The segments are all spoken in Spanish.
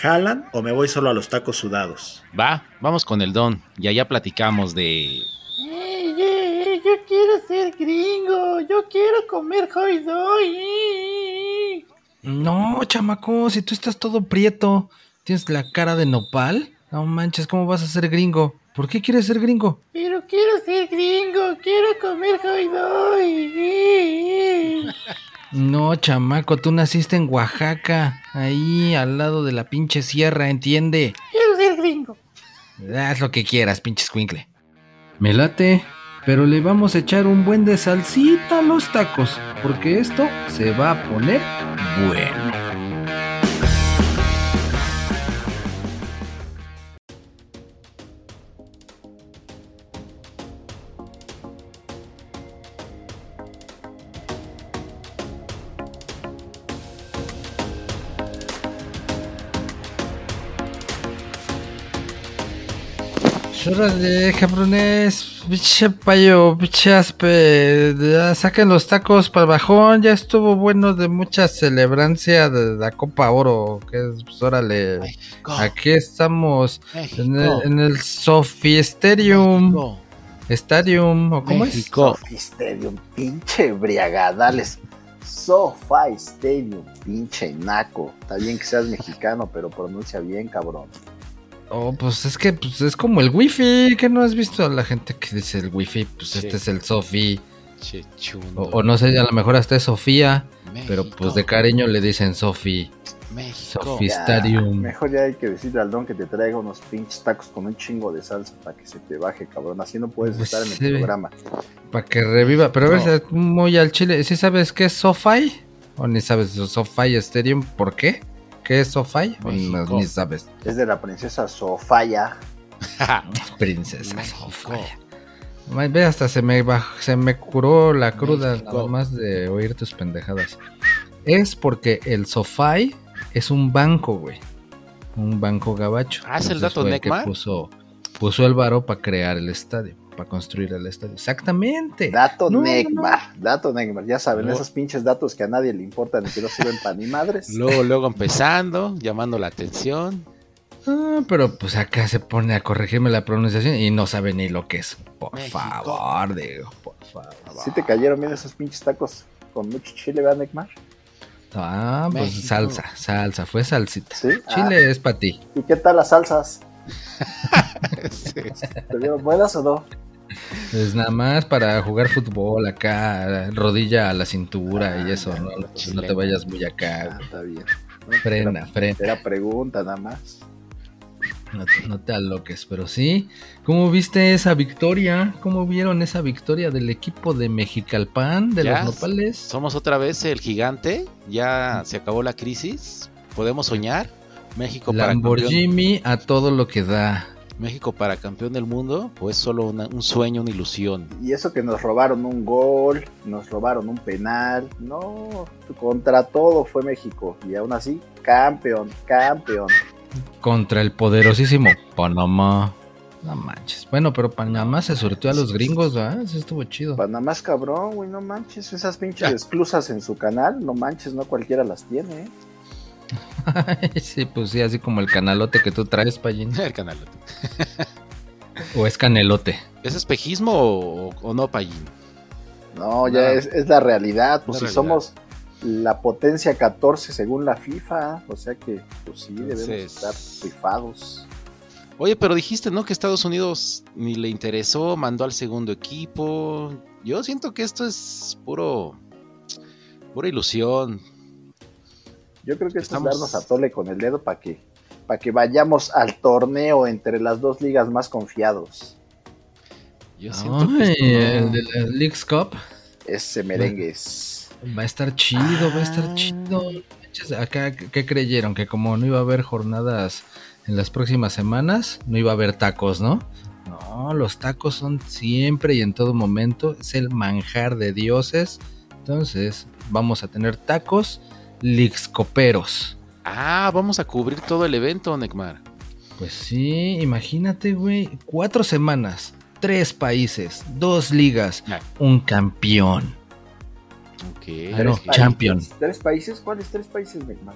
¿Jalan o me voy solo a los tacos sudados? Va, vamos con el don y allá platicamos de... ¡Ey, ey, ey! Yo quiero ser gringo. Yo quiero comer hot dog. ¡Ey! No, chamaco, si tú estás todo prieto, tienes la cara de nopal. No manches, ¿cómo vas a ser gringo? ¿Por qué quieres ser gringo? Pero quiero ser gringo. Quiero comer hot dog. No, chamaco, tú naciste en Oaxaca, ahí al lado de la pinche sierra, ¿entiende? Quiero ser gringo. Haz lo que quieras, pinche squinkle. Me late, pero le vamos a echar un buen de salsita a los tacos, porque esto se va a poner bueno. Órale, cabrones, pinche payo, pinche aspe, ya saquen los tacos para el bajón, ya estuvo bueno de mucha celebrancia de la Copa Oro, que es, pues órale, aquí estamos en el, en el Sophie Stadium, Stadium, ¿o cómo México. Stadium, pinche briagadales. SoFi Stadium, pinche naco. Está bien que seas mexicano, pero pronuncia bien, cabrón. Oh, pues es que pues es como el wifi, que no has visto a la gente que dice el wifi, pues este es el Sofi, o, o no sé, a lo mejor hasta es Sofía, pero pues de cariño le dicen Sofi. México. Sofi Ya, Stadium. Mejor ya hay que decirle al don que te traiga unos pinches tacos con un chingo de salsa para que se te baje, cabrón. Así no puedes Pues estar en el sí. programa. Para que reviva. Pero a No. ver, muy al chile. ¿Sí sabes qué es SoFi? ¿O ni sabes SoFi Stadium? ¿Por qué? ¿Qué es no- México. ni sabes? Es de la princesa Sofaya. Princesa México. SoFi. Ay, Ve, hasta se me, se me curó la cruda México. nada más de oír tus pendejadas. Es porque el SoFi es un banco, güey. Un banco gabacho. Ah, ¿es el dato fue que Necma? puso, puso el varo para crear el estadio, para construir el estadio. Exactamente. Dato No, no, Neymar. Dato Neymar. Ya saben, No. esos pinches datos que a nadie le importan y que no sirven para ni madres. Luego, luego empezando, llamando la atención. Ah, pero pues acá se pone a corregirme la pronunciación y no sabe ni lo que es. Por México. favor, digo, por favor. ¿Sí te cayeron bien esos pinches tacos con mucho chile, ¿verdad, Neymar? Ah, pues México. salsa, salsa, fue salsita. Sí. Chile es para ti. Ah, ¿Y qué tal las salsas? Sí. ¿Te dieron buenas o no? Es nada más para jugar fútbol acá, rodilla a la cintura y eso, ¿no? No, pues, no te vayas muy acá, Ah, está bien. Frena, frena. Era pregunta nada más. No, te- no te aloques, pero sí. ¿Cómo viste esa victoria? ¿Cómo vieron esa victoria del equipo de Mexicalpan, de Ya, los nopales? Somos otra vez el gigante. Ya se acabó la crisis. Podemos soñar. México para campeón, Lamborghini a todo lo que da. México para campeón del mundo. Pues solo una- un sueño, una ilusión. Y eso que nos robaron un gol, nos robaron un penal. No, contra todo fue México. Y aún así, campeón, campeón. Contra el poderosísimo Panamá. No manches. Bueno, pero Panamá se surtió a los gringos, ¿verdad? Eso estuvo chido. Panamá es cabrón, güey, no manches. Esas pinches exclusas en su canal, no manches, no cualquiera las tiene. ¿eh? sí, pues sí, así como el canalote que tú traes, Payín. El canal. O es canelote. ¿Es espejismo o, o no, Payín? No, ya es, es la realidad. Pues La si realidad. somos la potencia 14 según la FIFA, o sea que, pues sí, debemos Entonces- estar rifados. Oye, pero dijiste, ¿no? Que Estados Unidos ni le interesó, mandó al segundo equipo. Yo siento que esto es puro. pura ilusión. Yo creo que Estamos- es darnos a tole con el dedo para que, para que vayamos al torneo entre las dos ligas más confiados. Yo siento Ay, que el no- de la Leagues Cup Ese merengues. va a estar chido, va a estar Ah. chido. acá, ¿qué creyeron? Que como no iba a haber jornadas en las próximas semanas, no iba a haber tacos, ¿no? No, los tacos son siempre y en todo momento, es el manjar de dioses. Entonces, vamos a tener tacos lixcoperos. Ah, vamos a cubrir todo el evento, Necmar. Pues sí, imagínate, güey, cuatro semanas, tres países, dos ligas, Ah. un campeón. Ok. Claro. Tres champion. países. ¿Tres países? ¿Cuáles tres países, Neymar?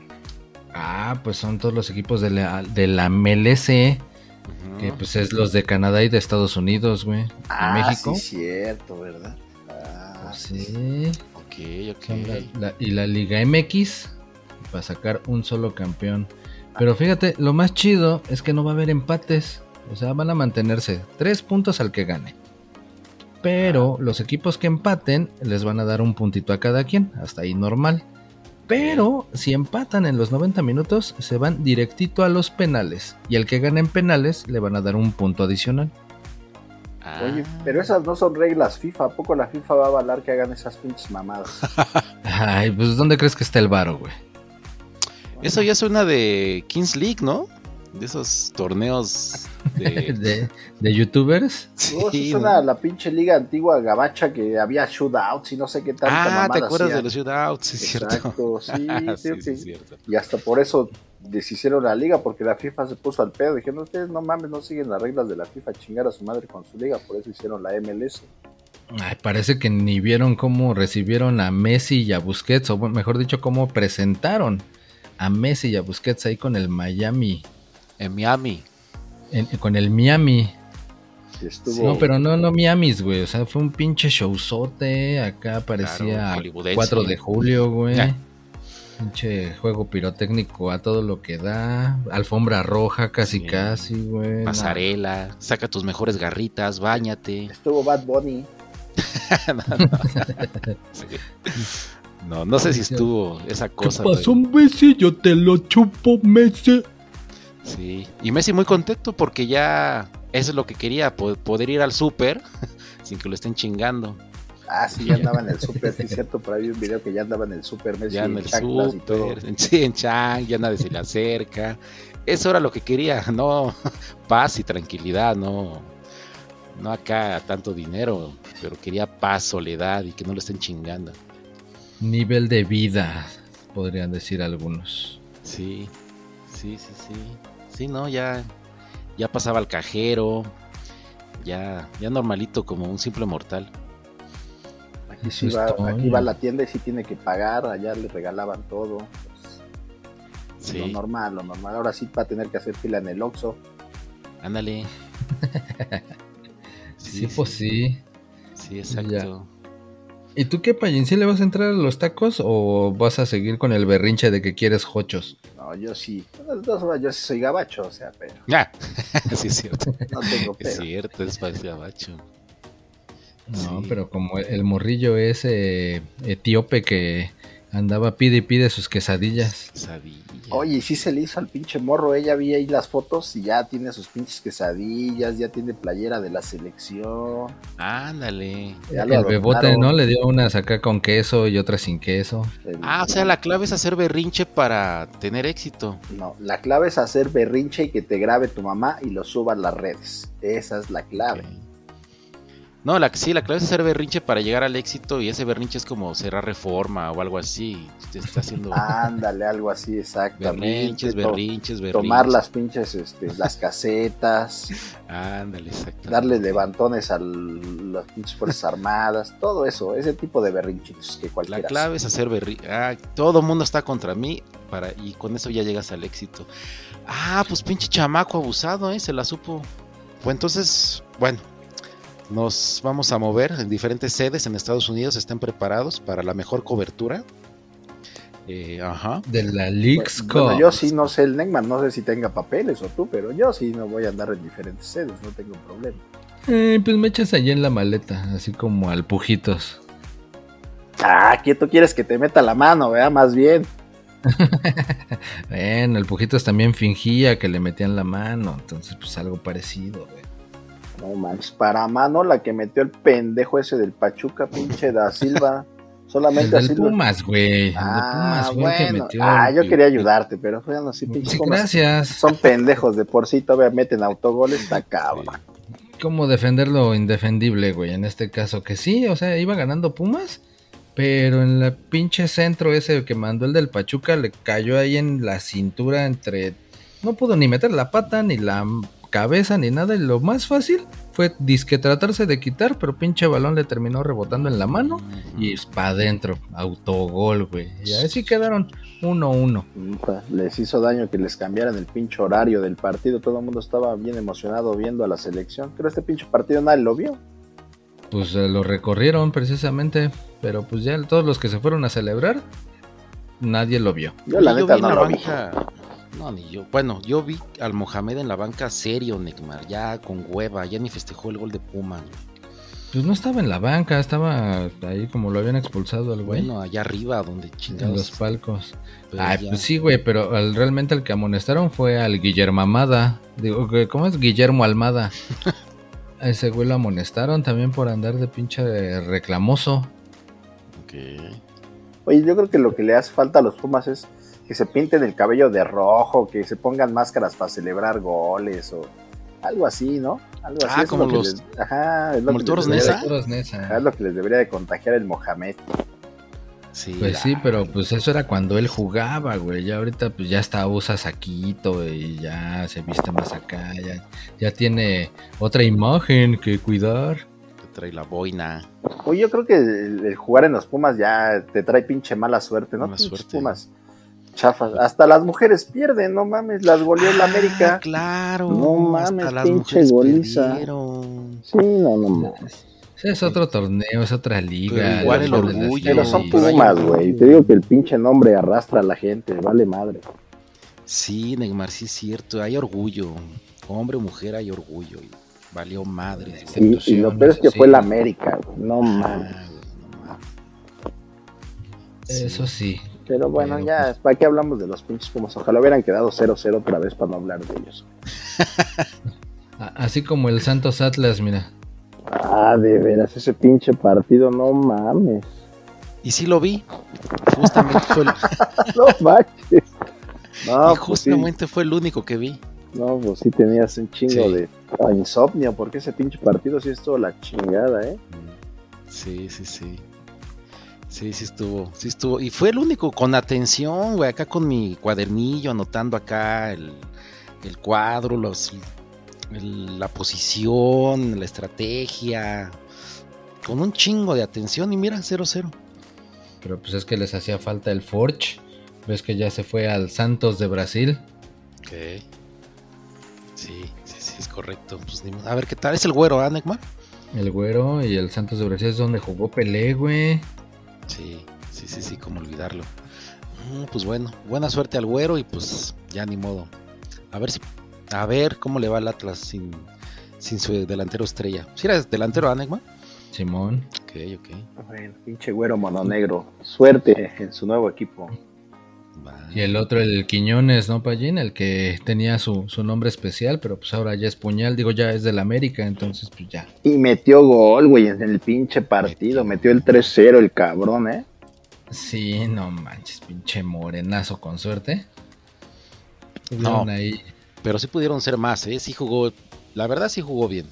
Ah, pues son todos los equipos de la, de la MLC, que pues es los de Canadá y de Estados Unidos, güey. Ah, México. sí, cierto, ¿verdad? Ah, Pues sí. Ok, ok. Son la- la- y la Liga MX para sacar un solo campeón. Pero fíjate, lo más chido es que no va a haber empates. O sea, van a mantenerse tres puntos al que gane. Pero los equipos que empaten les van a dar un puntito a cada quien. Hasta ahí normal. Pero si empatan en los 90 minutos, se van directito a los penales. Y el que gane en penales le van a dar un punto adicional. Ah, Oye, pero esas no son reglas FIFA. ¿A poco la FIFA va a avalar que hagan esas pinches mamadas? Ay, pues ¿dónde crees que está el varo, güey? Eso ya suena de Kings League, ¿no? De esos torneos de... De, de youtubers. Sí, No, eso ¿no? suena a la pinche liga antigua gabacha que había shootouts y no sé qué tanta Ah, mamada ¿te acuerdas hacían. de los shootouts? Sí, es cierto. Exacto, sí, sí, sí. Y hasta por eso deshicieron la liga, porque la FIFA se puso al pedo. Dijeron, ustedes no mames, no siguen las reglas de la FIFA, chingar a su madre con su liga, por eso hicieron la MLS. Ay, parece que ni vieron cómo recibieron a Messi y a Busquets, o mejor dicho, cómo presentaron a Messi y a Busquets ahí con el Miami, En Miami. en- con el Miami. Estuvo, No, pero no, no Miamis, güey, o sea, fue un pinche showzote, acá parecía Claro, hollywoodense. 4 de julio, güey. Pinche juego pirotécnico a todo lo que da, alfombra roja casi Sí. casi, güey. Pasarela. Saca tus mejores garritas, bañate. estuvo Bad Bunny. Sí. No, no sé si estuvo esa ¿Qué cosa. pasó, de- Messi? Yo te lo chupo, Messi. Sí. Y Messi muy contento porque ya eso es lo que quería, po- poder ir al súper sin que lo estén chingando. Ah, sí, ya andaba en el super, sí, es cierto, por ahí vi un video que ya andaba en el super, Messi, Ya en en el y todo. súper, sí, en Chang, ya nadie se le acerca. Eso era lo que quería, no paz y tranquilidad, no, no acá tanto dinero, pero quería paz, soledad y que no lo estén chingando. Nivel de vida, podrían decir algunos. Sí, sí, sí, sí. Sí, no, ya, ya pasaba al cajero, ya, ya normalito como un simple mortal. Eso va, es todo. aquí va a la tienda y sí tiene que pagar, allá le regalaban todo. pues, Lo normal, lo normal. Ahora sí va a tener que hacer fila en el Oxxo. ándale. Sí, pues sí. Sí, exacto. ¿Y tú qué, Payín? ¿Sí le vas a entrar a los tacos o vas a seguir con el berrinche de que quieres hochos? No, yo sí. Yo sí soy gabacho, o sea, pero Ya, sí es cierto. no tengo Es pedo. cierto, es para gabacho. No, Sí. pero como el, el morrillo ese etíope que andaba pide y pide sus quesadillas. Sabía. Oye, y sí se le hizo al pinche morro. Ella vi ahí las fotos y ya tiene sus pinches quesadillas, ya tiene playera de la selección. Ándale. Ya el bebote. ¿no? Le dio unas acá con queso y otras sin queso. El- Ah, o sea, la clave es hacer berrinche para tener éxito. No, la clave es hacer berrinche y que te grabe tu mamá y lo suba a las redes. Esa es la clave. No, la, sí, la clave es hacer berrinche para llegar al éxito y ese berrinche es como cerrar reforma o algo así. Usted está haciendo Ándale, algo así, exactamente. berrinches, berrinches, berrinches. Tomar las pinches, este, las casetas, Ándale, exacto. darle levantones a las pinches fuerzas armadas, todo eso, ese tipo de berrinches que La cualquiera. clave es hacer berrinche. Ah, todo el mundo está contra mí para y con eso ya llegas al éxito. Ah, pues pinche chamaco abusado, ¿eh? Se la supo. Pues entonces, bueno, nos vamos a mover en diferentes sedes en Estados Unidos. Estén preparados para la mejor cobertura. Eh, ajá. De la Leaks bueno, yo sí no sé el Neckman, no sé si tenga papeles o tú, pero yo sí no voy a andar en diferentes sedes, no tengo problema. Eh, pues me echas allí en la maleta, así como al pujitos. Ah, quieto quieres que te meta la mano, vea, más bien. Bueno, el pujitos también fingía que le metían la mano, entonces pues algo parecido, güey. No manches, para mano la que metió el pendejo ese del Pachuca, pinche da Silva. El Solamente del así. Pumas, güey. El Ah, Pumas el bueno. metió. Ah, el- yo quería ayudarte, pero fueron así pinches Sí, gracias. Son pendejos de por sí, todavía meten autogoles, está cabrón. ¿Cómo defender lo indefendible, güey? En este caso, que sí, o sea, iba ganando Pumas, pero en la pinche centro ese que mandó el del Pachuca le cayó ahí en la cintura entre... No pudo ni meter la pata, ni la cabeza, ni nada, y lo más fácil fue disque tratarse de quitar, pero pinche balón le terminó rebotando en la mano y para adentro, autogol, güey. Y así quedaron 1-1. Puta, Les hizo daño que les cambiaran el pinche horario del partido. Todo el mundo estaba bien emocionado viendo a la selección. Pero este pinche partido nadie lo vio. Pues eh, lo recorrieron precisamente, pero pues ya todos los que se fueron a celebrar, nadie lo vio. Yo la Yo neta no la lo vi. banca. No, ni yo. Bueno, yo vi al Mohamed en la banca serio, Neymar, ya con hueva, ya ni festejó el gol de Pumas. güey. Pues no estaba en la banca, estaba ahí como lo habían expulsado al güey. Bueno, allá arriba, donde en chingados. los palcos. pero Ay, ya- pues sí, güey, pero al- realmente el que amonestaron fue al Guillermo Amada. Digo, ¿cómo es? Guillermo Almada. A ese güey lo amonestaron también por andar de pinche reclamoso. Ok. Oye, yo creo que lo que le hace falta a los Pumas es que se pinten el cabello de rojo, que se pongan máscaras para celebrar goles o algo así, ¿no? Algo así. Ah, es como lo que los- les- Ajá, es lo como que les debería Nesa. De- Nesa. ajá, es lo que les debería de contagiar el Mohamed. Sí, Pues sí, pero pues eso era cuando él jugaba, güey. Ya ahorita pues ya está usa saquito y ya se viste más acá, ya, ya tiene otra imagen que cuidar. te trae la boina. Oye, yo creo que el, el jugar en los Pumas ya te trae pinche mala suerte, ¿no? Mala suerte. Pumas chafas. Hasta las mujeres pierden, no mames, las goleó el Ah, América. Claro. No mames, hasta las pinche mujeres goliza. perdieron. Sí, no, no mames. Es otro torneo, es otra liga. Pero igual el orgullo, Pero son Pumas, güey. Te digo que el pinche nombre arrastra a la gente, vale madre. Sí, Neymar, sí es cierto. Hay orgullo. Hombre o mujer hay orgullo. y valió madre. Sí. Y, y lo peor es que sí. fue el América, güey. No mames. Eso sí. Pero bueno, Pero, ya, pues- ¿para qué hablamos de los pinches Pumas? Ojalá hubieran quedado 0-0 otra vez para no hablar de ellos. Así como el Santos Atlas, mira. Ah, de veras, ese pinche partido, no mames. Y sí lo vi. Justamente fue el, No manches. No, y pues sí, justamente fue el único que vi. no, pues sí tenías un chingo Sí. de ah, insomnio, porque ese pinche partido sí estuvo la chingada, ¿eh? Sí, sí, sí. Sí, sí estuvo, sí estuvo. Y fue el único con atención, güey, acá con mi cuadernillo, anotando acá el, el cuadro, los, el- la posición, la estrategia. Con un chingo de atención y mira, 0-0. Pero pues es que les hacía falta el Forge. Ves que ya se fue al Santos de Brasil. Ok. Sí, sí, sí, es correcto. Pues, a ver qué tal. Es el güero, ¿ah? El güero y el Santos de Brasil es donde jugó Pelé, güey. Sí, sí, sí, sí, como olvidarlo. Mm, pues bueno, buena suerte al güero y pues ya ni modo. A ver si, a ver cómo le va al Atlas sin, sin su delantero estrella. Si eres delantero, Anegma. Simón. Ok, ok. Bueno, pinche güero mononegro. Suerte en su nuevo equipo. Y el otro, el Quiñones, ¿no, Pallín? El que tenía su, su nombre especial, pero pues ahora ya es puñal. Digo, ya es del América, entonces pues ya. Y metió gol, güey, en el pinche partido. Metió el 3-0 el cabrón, ¿eh? Sí, no manches, pinche morenazo con suerte. No. Ahí, Pero sí pudieron ser más, ¿eh? Sí jugó, la verdad sí jugó bien.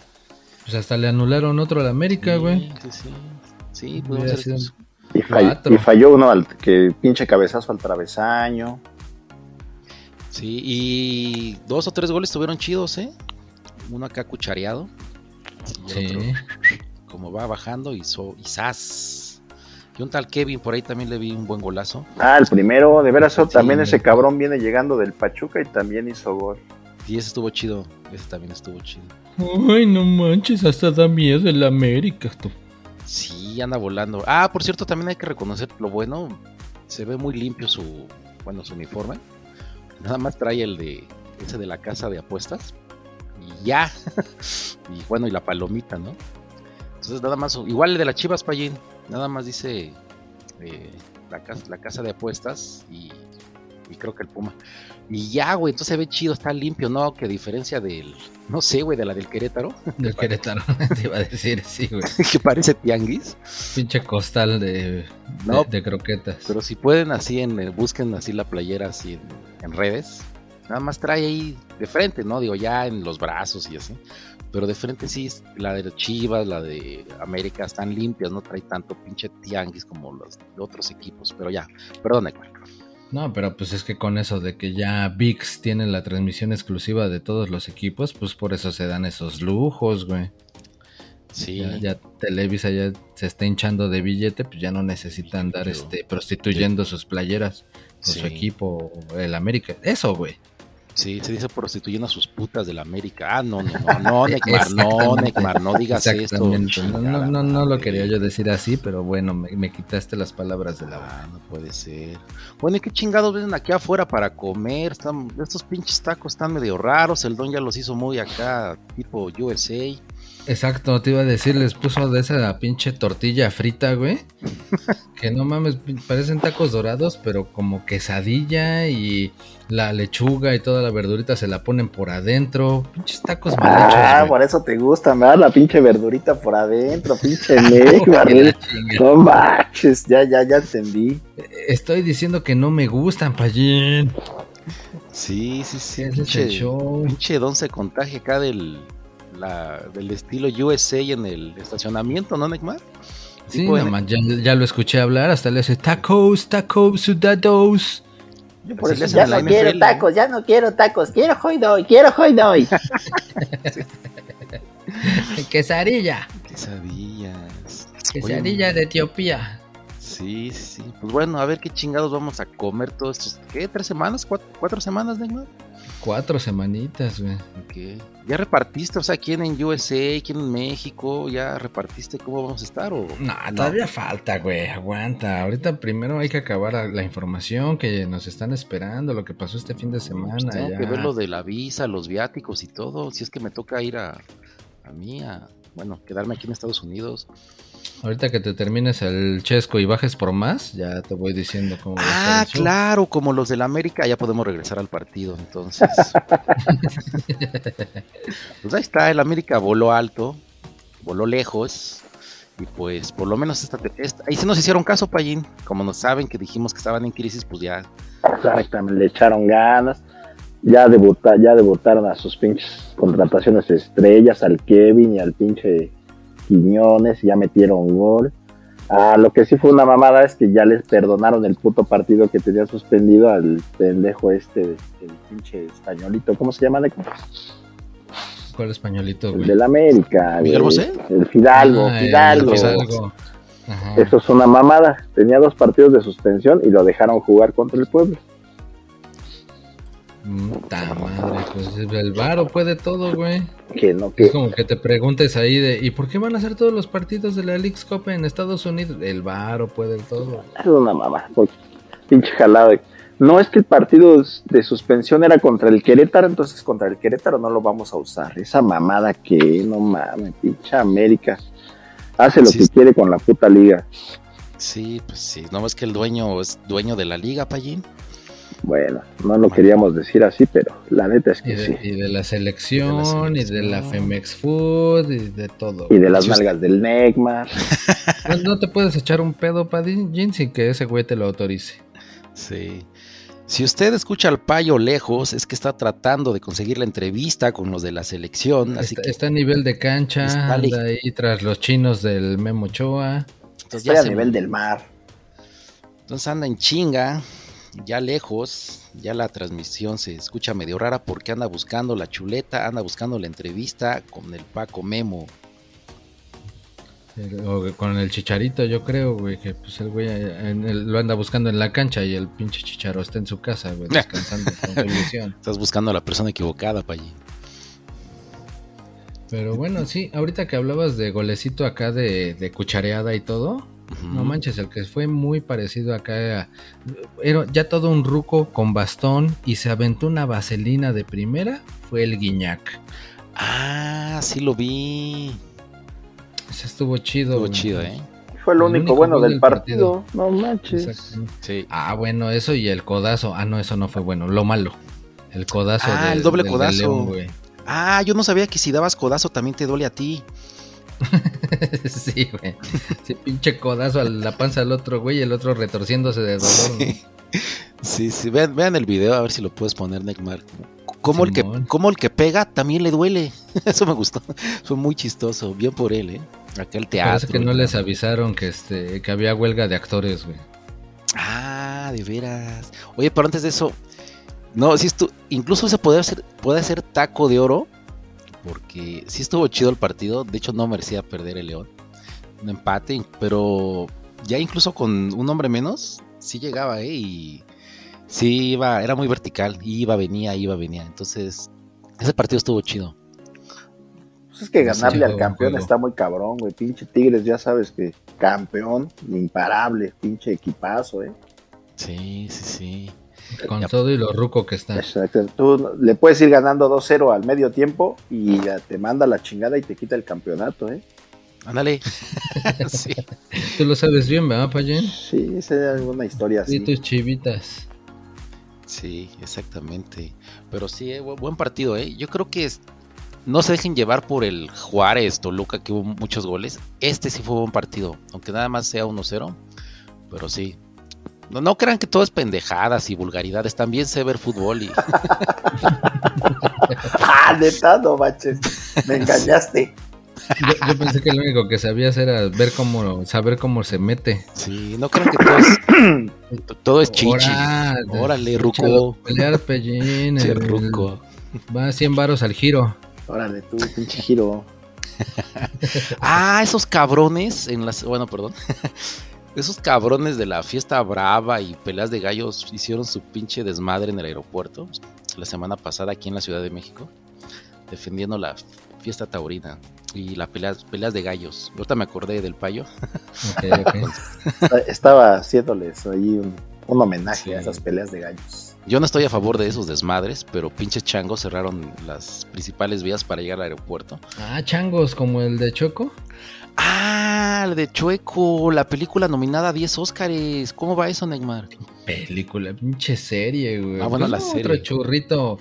pues hasta le anularon otro al América, Sí, güey. Sí, sí. Sí, pudieron Hubiera ser sido- Y, falló, Cuatro. y falló uno al que pinche cabezazo al travesaño. Sí, y dos o tres goles estuvieron chidos, ¿eh? Uno acá cuchareado. Y el Sí. otro como va bajando y, so, y zas. Y un tal Kevin por ahí también le vi un buen golazo. Ah, el primero, de veras, también Sí, ese güey. cabrón viene llegando del Pachuca y también hizo gol. Y ese estuvo chido. Ese también estuvo chido. Ay, no manches, hasta da miedo el América. tú. Sí, anda volando. Ah, por cierto, también hay que reconocer lo bueno. Se ve muy limpio su, bueno, su uniforme. Nada más trae el de ese de la casa de apuestas. Y ya. y bueno, y la palomita, ¿no? Entonces nada más, igual el de las Chivas Payín, nada más dice eh, la, casa, la casa de apuestas y y creo que el Puma. Y ya, güey, entonces se ve chido, está limpio, ¿no? Que a diferencia del, no sé, güey, de la del Querétaro, Del Querétaro, te iba a decir, sí, güey. que parece tianguis. Pinche costal de, No. de, de croquetas. Pero si pueden así, en, eh, busquen así la playera así en, en redes. Nada más trae ahí de frente, ¿no? Digo, ya en los brazos y así. Pero de frente sí, la de Chivas, la de América están limpias, no trae tanto pinche tianguis como los de otros equipos. Pero ya, perdón, Héctor. No, pero pues es que con eso de que ya VIX tiene la transmisión exclusiva de todos los equipos, pues por eso se dan esos lujos, güey. Sí, Ya, ya Televisa ya se está hinchando de billete, pues ya no necesitan andar este, prostituyendo sus playeras o Sí. su equipo, o el América. Eso, güey. Sí, se dice prostituyendo a sus putas de la América. Ah, no, no, no, no, no. Neymar, no digas esto. No, no, no, no lo quería yo decir así, pero bueno, me, me quitaste las palabras de la boca. Ah, no puede ser. Bueno, ¿y qué chingados vienen aquí afuera para comer? Están, estos pinches tacos están medio raros. El don ya los hizo muy acá, tipo USA. Exacto, te iba a decir, les puso de esa pinche tortilla frita, güey. que no mames, parecen tacos dorados, pero como quesadilla y la lechuga y toda la verdurita se la ponen por adentro. Pinches tacos mal Ah, por eso te gusta, me da la pinche verdurita por adentro, pinche chingue. No manches, ya, ya, ya entendí. Estoy diciendo que no me gustan, Pallín. Sí, sí, sí. Es el show. pinche don se contagia acá del, la, del estilo USA en el estacionamiento, ¿no, Neymar? Sí, en- más, ya, ya lo escuché hablar, hasta le hace tacos, tacos, sudados. Yo por eso ya no quiero NFL. tacos, ya no quiero tacos, quiero hoy doy, quiero hoy doy. Quesadilla, Quesadillas. quesadilla Oye, de Etiopía. Sí, sí. Pues bueno, a ver qué chingados vamos a comer todos estos. ¿Qué? ¿Tres semanas? ¿Cuatro, cuatro semanas, Neymar? Cuatro semanitas, güey. Ok. ¿Ya repartiste? O sea, ¿quién en USA? ¿Quién en México? ¿Ya repartiste cómo vamos a estar? O... No, todavía falta, güey. Aguanta. Ahorita primero hay que acabar la- la información que nos están esperando, lo que pasó este fin de Pues semana. tengo ya. que ver lo de la visa, los viáticos y todo. Si es que me toca ir a, a mí, a, bueno, quedarme aquí en Estados Unidos. Ahorita que te termines el chesco y bajes por más, ya te voy diciendo cómo va a estar Ah, el show. claro, como los del América, ya podemos regresar al partido, entonces. pues ahí está, el América voló alto, voló lejos, y pues por lo menos esta, esta- ahí sí nos hicieron caso, Payín. Como nos saben que dijimos que estaban en crisis, pues ya. Exactamente, le echaron ganas. Ya, debuta, ya debutaron a sus pinches contrataciones estrellas, al Kevin y al pinche Quiñones, ya metieron gol. Ah, lo que sí fue una mamada es que ya les perdonaron el puto partido que tenía suspendido al pendejo este, el pinche españolito, ¿cómo se llama? ¿Cuál españolito, El güey? del América. ¿Miguel. Bosé? El Fidalgo, Ah, el Fidalgo. Fidalgo. Ajá. Eso es una mamada. Tenía dos partidos de suspensión y lo dejaron jugar contra el pueblo. Puta madre, pues el varo puede todo, güey. Que no, Es que como que te preguntes ahí de, ¿y por qué van a hacer todos los partidos de la League's Cup en Estados Unidos? El varo puede todo. es una mamá. Pinche jalado. No es que el partido de suspensión era contra el Querétaro, entonces contra el Querétaro no lo vamos a usar. Esa mamada que, no mames, pinche América. Hace lo Sí. que quiere con la puta liga. Sí, pues sí. No es que el dueño es dueño de la liga, Payín. Bueno, no lo queríamos decir así, pero la neta es Y que de, sí. y de la selección, y de la. Femex Food, y de todo. Y de las nalgas del Neymar. No, no te puedes echar un pedo, Padín, sin que ese güey te lo autorice. Sí. Si usted escucha al payo lejos, es que está tratando de conseguir la entrevista con los de la selección. Así Está, que está a nivel de cancha, Está anda ahí tras los chinos del Memo entonces Estoy ya a se- nivel del mar. Entonces anda en chinga, ya lejos, ya la transmisión se escucha medio rara porque anda buscando la chuleta, anda buscando la entrevista con el Paco Memo. O con el chicharito, yo creo, güey, que pues el güey eh, en el- lo anda buscando en la cancha y el pinche chicharo está en su casa, güey, descansando con. Estás buscando a la persona equivocada, Payín. Pero bueno, sí, ahorita que hablabas de golecito acá de, de cuchareada y todo, No manches, el que fue muy parecido acá era ya todo un ruco con bastón y se aventó una vaselina de primera, fue el Guiñac. Ah, sí lo vi. Ese estuvo chido. Estuvo güey. chido, ¿eh? fue El único único bueno del partido. No manches. Sí. Ah, bueno, eso y el codazo. Ah, no, eso no fue bueno. Lo malo. El codazo. Ah, del- el doble del- del codazo. León, güey. Ah, yo no sabía que si dabas codazo también te duele a ti. sí, güey. Sí, pinche codazo a la panza del otro, güey, y el otro retorciéndose de dolor. Sí, sí, sí. Vean, vean el video a ver si lo puedes poner, Neymar. Como el, que, como el que pega también le duele. Eso me gustó. Fue muy chistoso. Bien por él, ¿eh? Acá el teatro. Parece que no les avisaron que este que había huelga de actores, güey. Ah, de veras. Oye, pero antes de eso, no, si estu incluso se puede hacer, puede ser taco de oro, porque sí estuvo chido el partido. De hecho, no merecía perder el León. Un empate, pero ya incluso con un hombre menos, sí llegaba, ¿eh? Y sí iba, era muy vertical. Iba, venía, iba, venía. Entonces, ese partido estuvo chido. Pues es que Sí, ganarle al campeón está muy cabrón, güey. Pinche Tigres, ya sabes que campeón, imparable, pinche equipazo, ¿eh? Sí, sí, sí. Con Ya. todo y lo ruco que está. Exacto. Tú le puedes ir ganando 2-0 al medio tiempo y ya te manda la chingada y te quita el campeonato, ¿eh? Ándale. sí. Tú lo sabes bien, ¿verdad, Payen? Sí, esa es alguna historia Y tus chivitas. Sí, exactamente. Pero sí, eh, bu- buen partido, ¿eh? Yo creo que es- no se dejen llevar por el Juárez, Toluca, que hubo muchos goles. Este sí fue buen partido, aunque nada más sea 1-0. Pero sí. No, no crean que todo es pendejadas y vulgaridades. También sé ver fútbol y... ¡Ah, neta! No manches. Me engañaste. Yo, yo pensé que lo único que sabías era ver cómo, saber cómo se mete. Sí, no crean que todo es... todo es chichi. Órale, Échalo ruco. Pelear, Pellín. El- ruco. Va a 100 varos al giro. Órale, tú, pinche giro. Ah, esos cabrones en las... Bueno, perdón. Esos cabrones de la fiesta brava y peleas de gallos hicieron su pinche desmadre en el aeropuerto la semana pasada aquí en la Ciudad de México, defendiendo la fiesta taurina y las peleas, peleas de gallos. Ahorita me acordé del payo. Estaba haciéndoles ahí un, un homenaje Sí. a esas peleas de gallos. Yo no estoy a favor de esos desmadres, pero pinches changos cerraron las principales vías para llegar al aeropuerto. Ah, changos, como el de Choco. Ah, el de Chueco, la película nominada a 10 Óscares. ¿Cómo va eso, Neymar? Película, pinche serie, güey. Ah, bueno, Pues la serie. Otro churrito.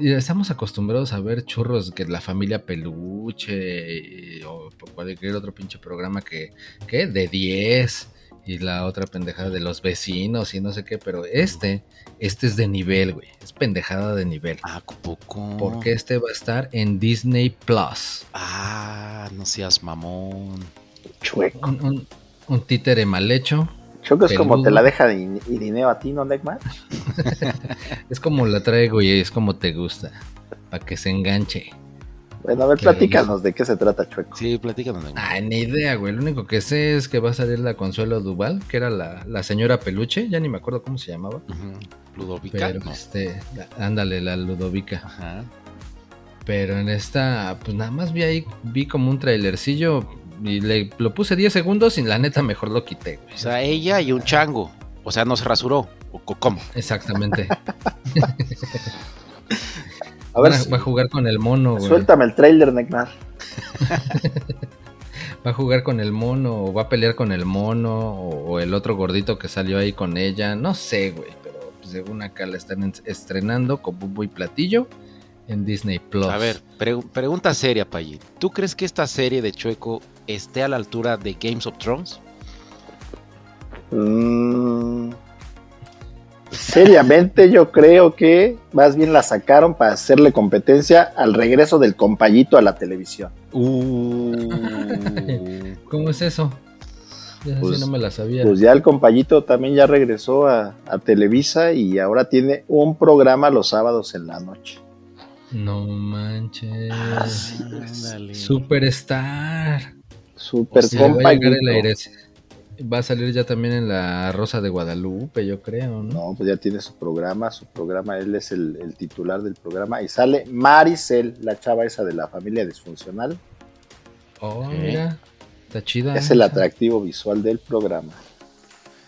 Estamos acostumbrados a ver churros que la familia peluche y- o cualquier otro pinche programa que, ¿qué? De 10 y la otra pendejada de los vecinos y no sé qué, pero este, este es de nivel, güey. Es pendejada de nivel. Ah, poco. Porque este va a estar en Disney Plus. Ah, no seas mamón. Chueco. Un, un- un títere mal hecho. Choco es como te la deja de Irineo a ti, ¿no, Neckman? Es como la traigo y es como te gusta. Para que se enganche. Bueno, a ver, platícanos de qué se trata, Chueco. Sí, platícanos. Ay, ni idea, güey. Lo único que sé es que va a salir la Consuelo Duval, que era la, la señora Peluche. Ya ni me acuerdo cómo se llamaba. Ujú. Ludovica. Pero, no. este, la- ándale, la Ludovica. Ajá. Pero en esta, pues nada más vi ahí, vi como un trailercillo y le lo puse 10 segundos y la neta mejor lo quité, güey. O sea, ella y un chango. O sea, no se rasuró. ¿O co- cómo? Exactamente. A ver, va, va a jugar con el mono, güey. suéltame el trailer, Neckman. Va a jugar con el mono, o va a pelear con el mono, o, o el otro gordito que salió ahí con ella. No sé, güey, pero pues, según acá la están en- estrenando con Bumbo y Platillo en Disney Plus. A ver, pre- pregunta seria, Payín. ¿Tú crees que esta serie de Chueco esté a la altura de Games of Thrones? Mm, seriamente, yo creo que más bien la sacaron para hacerle competencia al regreso del compayito a la televisión. Uh. ¿Cómo es eso? Pues- no me la sabía. Pues ya el compayito también ya regresó a, a Televisa y ahora tiene un programa los sábados en la noche. no manches. Superstar. Super a compayito. Va a salir ya también en la Rosa de Guadalupe, yo creo, ¿no? No, pues ya tiene su programa, su programa, él es el, el titular del programa y sale Maricel, la chava esa de la familia disfuncional, Oh, mira. Está chida. es el atractivo visual del programa.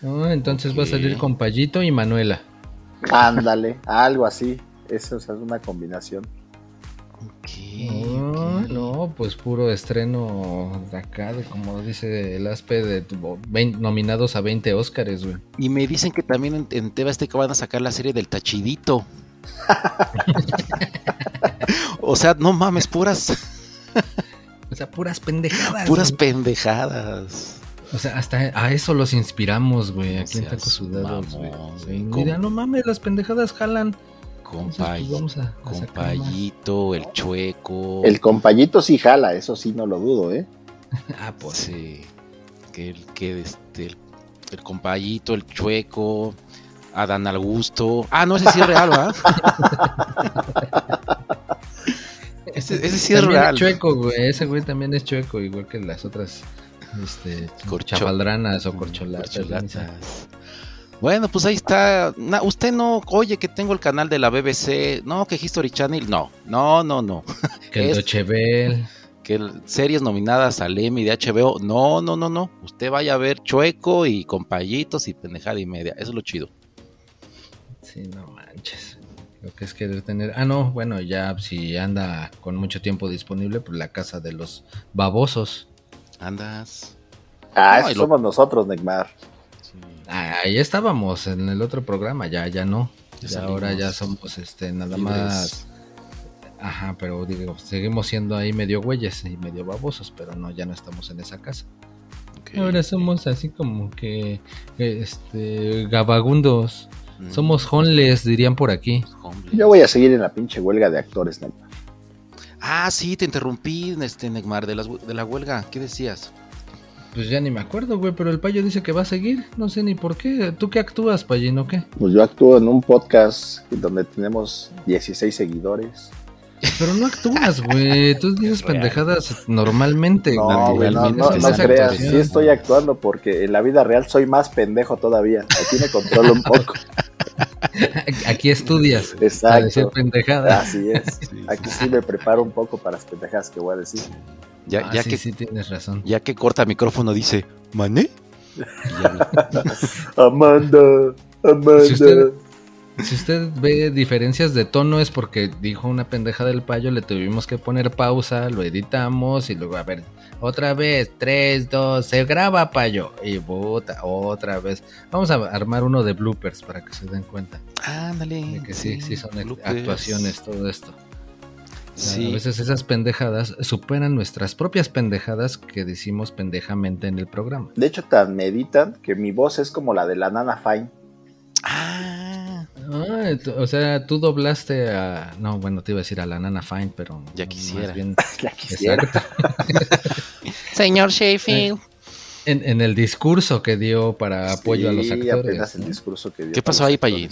Oh, entonces va a salir con Payito y Manuela. Ándale, algo así, eso es una combinación. No, pues puro estreno de acá, de como dice el aspe, de nominados a 20 Óscares, güey. Y me dicen que también en, en Azteca van a sacar la serie del Tachidito. o sea, no mames, puras, O sea, puras pendejadas. puras güey. pendejadas. O sea, hasta a eso los inspiramos, güey, aquí en Tacos Sudados, güey. mamón, Sí, güey. mira, no mames, las pendejadas jalan. Entonces, Compay, vamos a- a sacar más. compayito, el chueco. El compayito sí jala, eso sí no lo dudo, ¿eh? Ah, pues. Sí, que el que este el, el compayito, el chueco, Adán Augusto. Ah, no, ese sí es real, ¿verdad? ese, ese sí es También real. chueco, güey. Ese güey también es chueco, igual que las otras este, Corcho- chafaldranas o corcholatas. Corcholatas. Bueno, pues ahí está. Na- usted no, oye, que tengo el canal de la BBC. No, que History Channel. No, no, no, no. Que el Welle. Que el- series nominadas al Emmy de HBO. No, no, no, no. Usted vaya a ver Chueco y Compayitos y pendejada y media. Eso es lo chido. Sí, no manches. Lo que es querer tener. Ah, no, bueno, ya si anda con mucho tiempo disponible, pues la casa de los babosos. Andas. Ah, No, lo- somos nosotros, Neymar. Ah, ahí estábamos en el otro programa, ya, ya no. Ya Ya ahora ya somos este nada libres. más. Ajá, pero digo, seguimos siendo ahí medio güeyes y medio babosos, pero no, ya no estamos en esa casa. Ahora somos así como que este gabagundos. Mm, Somos homeless, dirían por aquí. homeless. Yo voy a seguir en la pinche huelga de actores. Ah, sí, te interrumpí, este Neymar, de, las de la huelga. ¿Qué decías? Pues ya ni me acuerdo, güey, pero el payo dice que va a seguir. No sé ni por qué. ¿Tú qué actúas, payino, qué? Pues yo actúo en un podcast donde tenemos 16 seguidores. Pero no actúas, güey. Tú dices pendejadas normalmente. No, güey. no, no, no creas. actuación. Sí estoy actuando porque en la vida real soy más pendejo todavía. Aquí me controlo un poco. Aquí estudias. Para Exacto. decir pendejadas. Así es. Aquí sí me preparo un poco para las pendejadas que voy a decir. Ya, Ah, ya sí, que, sí, tienes razón. ya que corta micrófono dice, ¿mané? Amanda, Amanda. Si usted- Si usted ve diferencias de tono es porque dijo una pendeja del payo, le tuvimos que poner pausa, lo editamos y luego, a ver, otra vez, 3, 2, se graba payo. Y puta, otra vez. Vamos a armar uno de bloopers para que se den cuenta Ándale. de que sí, sí son bloopers. actuaciones, todo esto. O sea, Sí. A veces esas pendejadas superan nuestras propias pendejadas que decimos pendejamente en el programa. De hecho, tan meditan que mi voz es como la de la nana Fine. Ah, Ah, o sea, tú doblaste a... No, bueno, te iba a decir a la Nana Fine, pero... Ya quisiera. bien- La quisiera. Señor Sheffield. En, en el discurso que dio para apoyo a los actores. apenas el ¿no? discurso que dio. ¿Qué pasó ahí, Payín?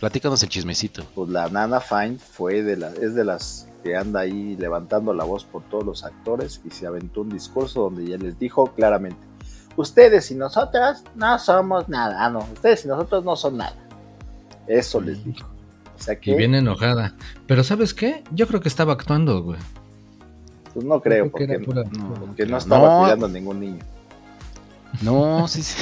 Platícanos el chismecito. Pues la Nana Fine fue de las, es de las que anda ahí levantando la voz por todos los actores y se aventó un discurso donde ya les dijo claramente, ustedes y nosotras no somos nada, ah no, ustedes y nosotros no son nada. Eso les dijo. O sea que, Y bien enojada. Pero ¿sabes qué? Yo creo que estaba actuando, güey. pues no creo, porque, era pura- No, porque no no. estaba cuidando a ningún niño. No, sí, sí.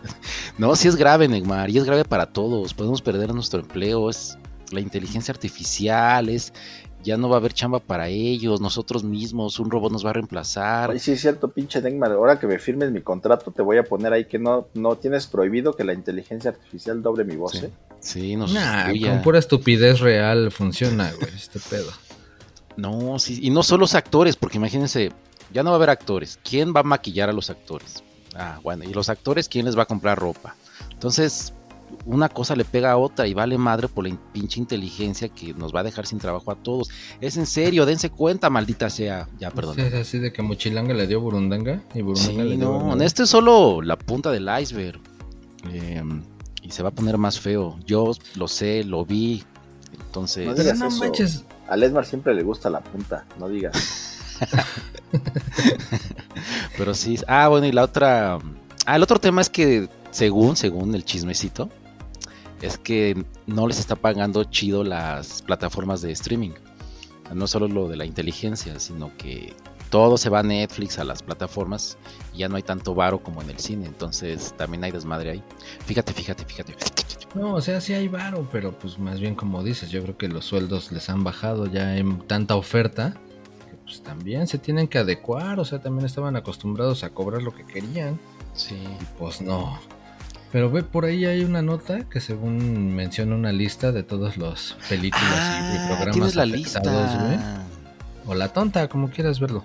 no, sí es grave, Neymar, y es grave para todos. Podemos perder nuestro empleo, es la inteligencia artificial, es ya no va a haber chamba para ellos, nosotros mismos, un robot nos va a reemplazar. Ay, sí es cierto, pinche Neymar, ahora que me firmes mi contrato te voy a poner ahí que no, no tienes prohibido que la inteligencia artificial doble mi voz, Sí. ¿eh? Sí, nos Nah, sustituya. con pura estupidez real funciona, güey, este pedo. No, sí, y no solo los actores, porque imagínense, ya no va a haber actores. ¿Quién va a maquillar a los actores? Ah, bueno, y los actores, ¿quién les va a comprar ropa? Entonces, una cosa le pega a otra y vale madre por la in- pinche inteligencia que nos va a dejar sin trabajo a todos. Es en serio, dense cuenta, maldita sea. Ya, perdón. Es así de que Mochilanga le dio Burundanga y Burundanga Sí, le dio no, Burundanga. esto es solo la punta del iceberg. Eh, y se va a poner más feo. Yo lo sé, lo vi. Entonces, No digas no eso. manches. A Lesmar siempre le gusta la punta, no digas. Pero sí. Ah, bueno, y la otra. Ah, el otro tema es que, según, según el chismecito, es que no les está pagando chido las plataformas de streaming. No solo lo de la inteligencia, sino que todo se va a Netflix, a las plataformas, y ya no hay tanto varo como en el cine, entonces también hay desmadre ahí. Fíjate, fíjate, fíjate. No, o sea, sí hay varo, pero pues más bien como dices, yo creo que los sueldos les han bajado ya en tanta oferta que pues también se tienen que adecuar, o sea, también estaban acostumbrados a cobrar lo que querían Sí. y pues no. Pero ve, por ahí hay una nota que según menciona una lista de todas las películas y- y, Ah, programas la afectados, güey. O la tonta, como quieras verlo.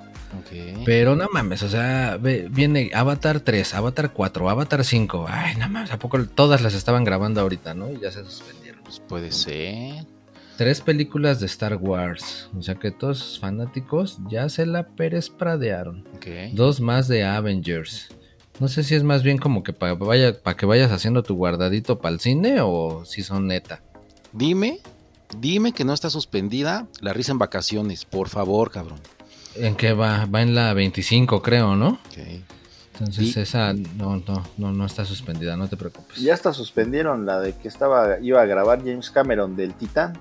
Pero no mames, o sea, ve- viene Avatar 3, Avatar 4, Avatar 5. Ay, no mames, ¿a poco todas las estaban grabando ahorita, no? Y ya se suspendieron. Pues puede ser. Tres películas de Star Wars. O sea que todos fanáticos ya se la Pérez pradearon. Ok. Dos más de Avengers. No sé si es más bien como que para vaya, pa que vayas haciendo tu guardadito para el cine o si son neta. Dime, dime que no está suspendida la risa en vacaciones, por favor, cabrón. ¿En qué va? Va en la 25, creo, ¿no? Ok. Entonces Y- esa no, no, no, no está suspendida, no te preocupes. Ya hasta suspendieron la de que estaba iba a grabar James Cameron del Titán.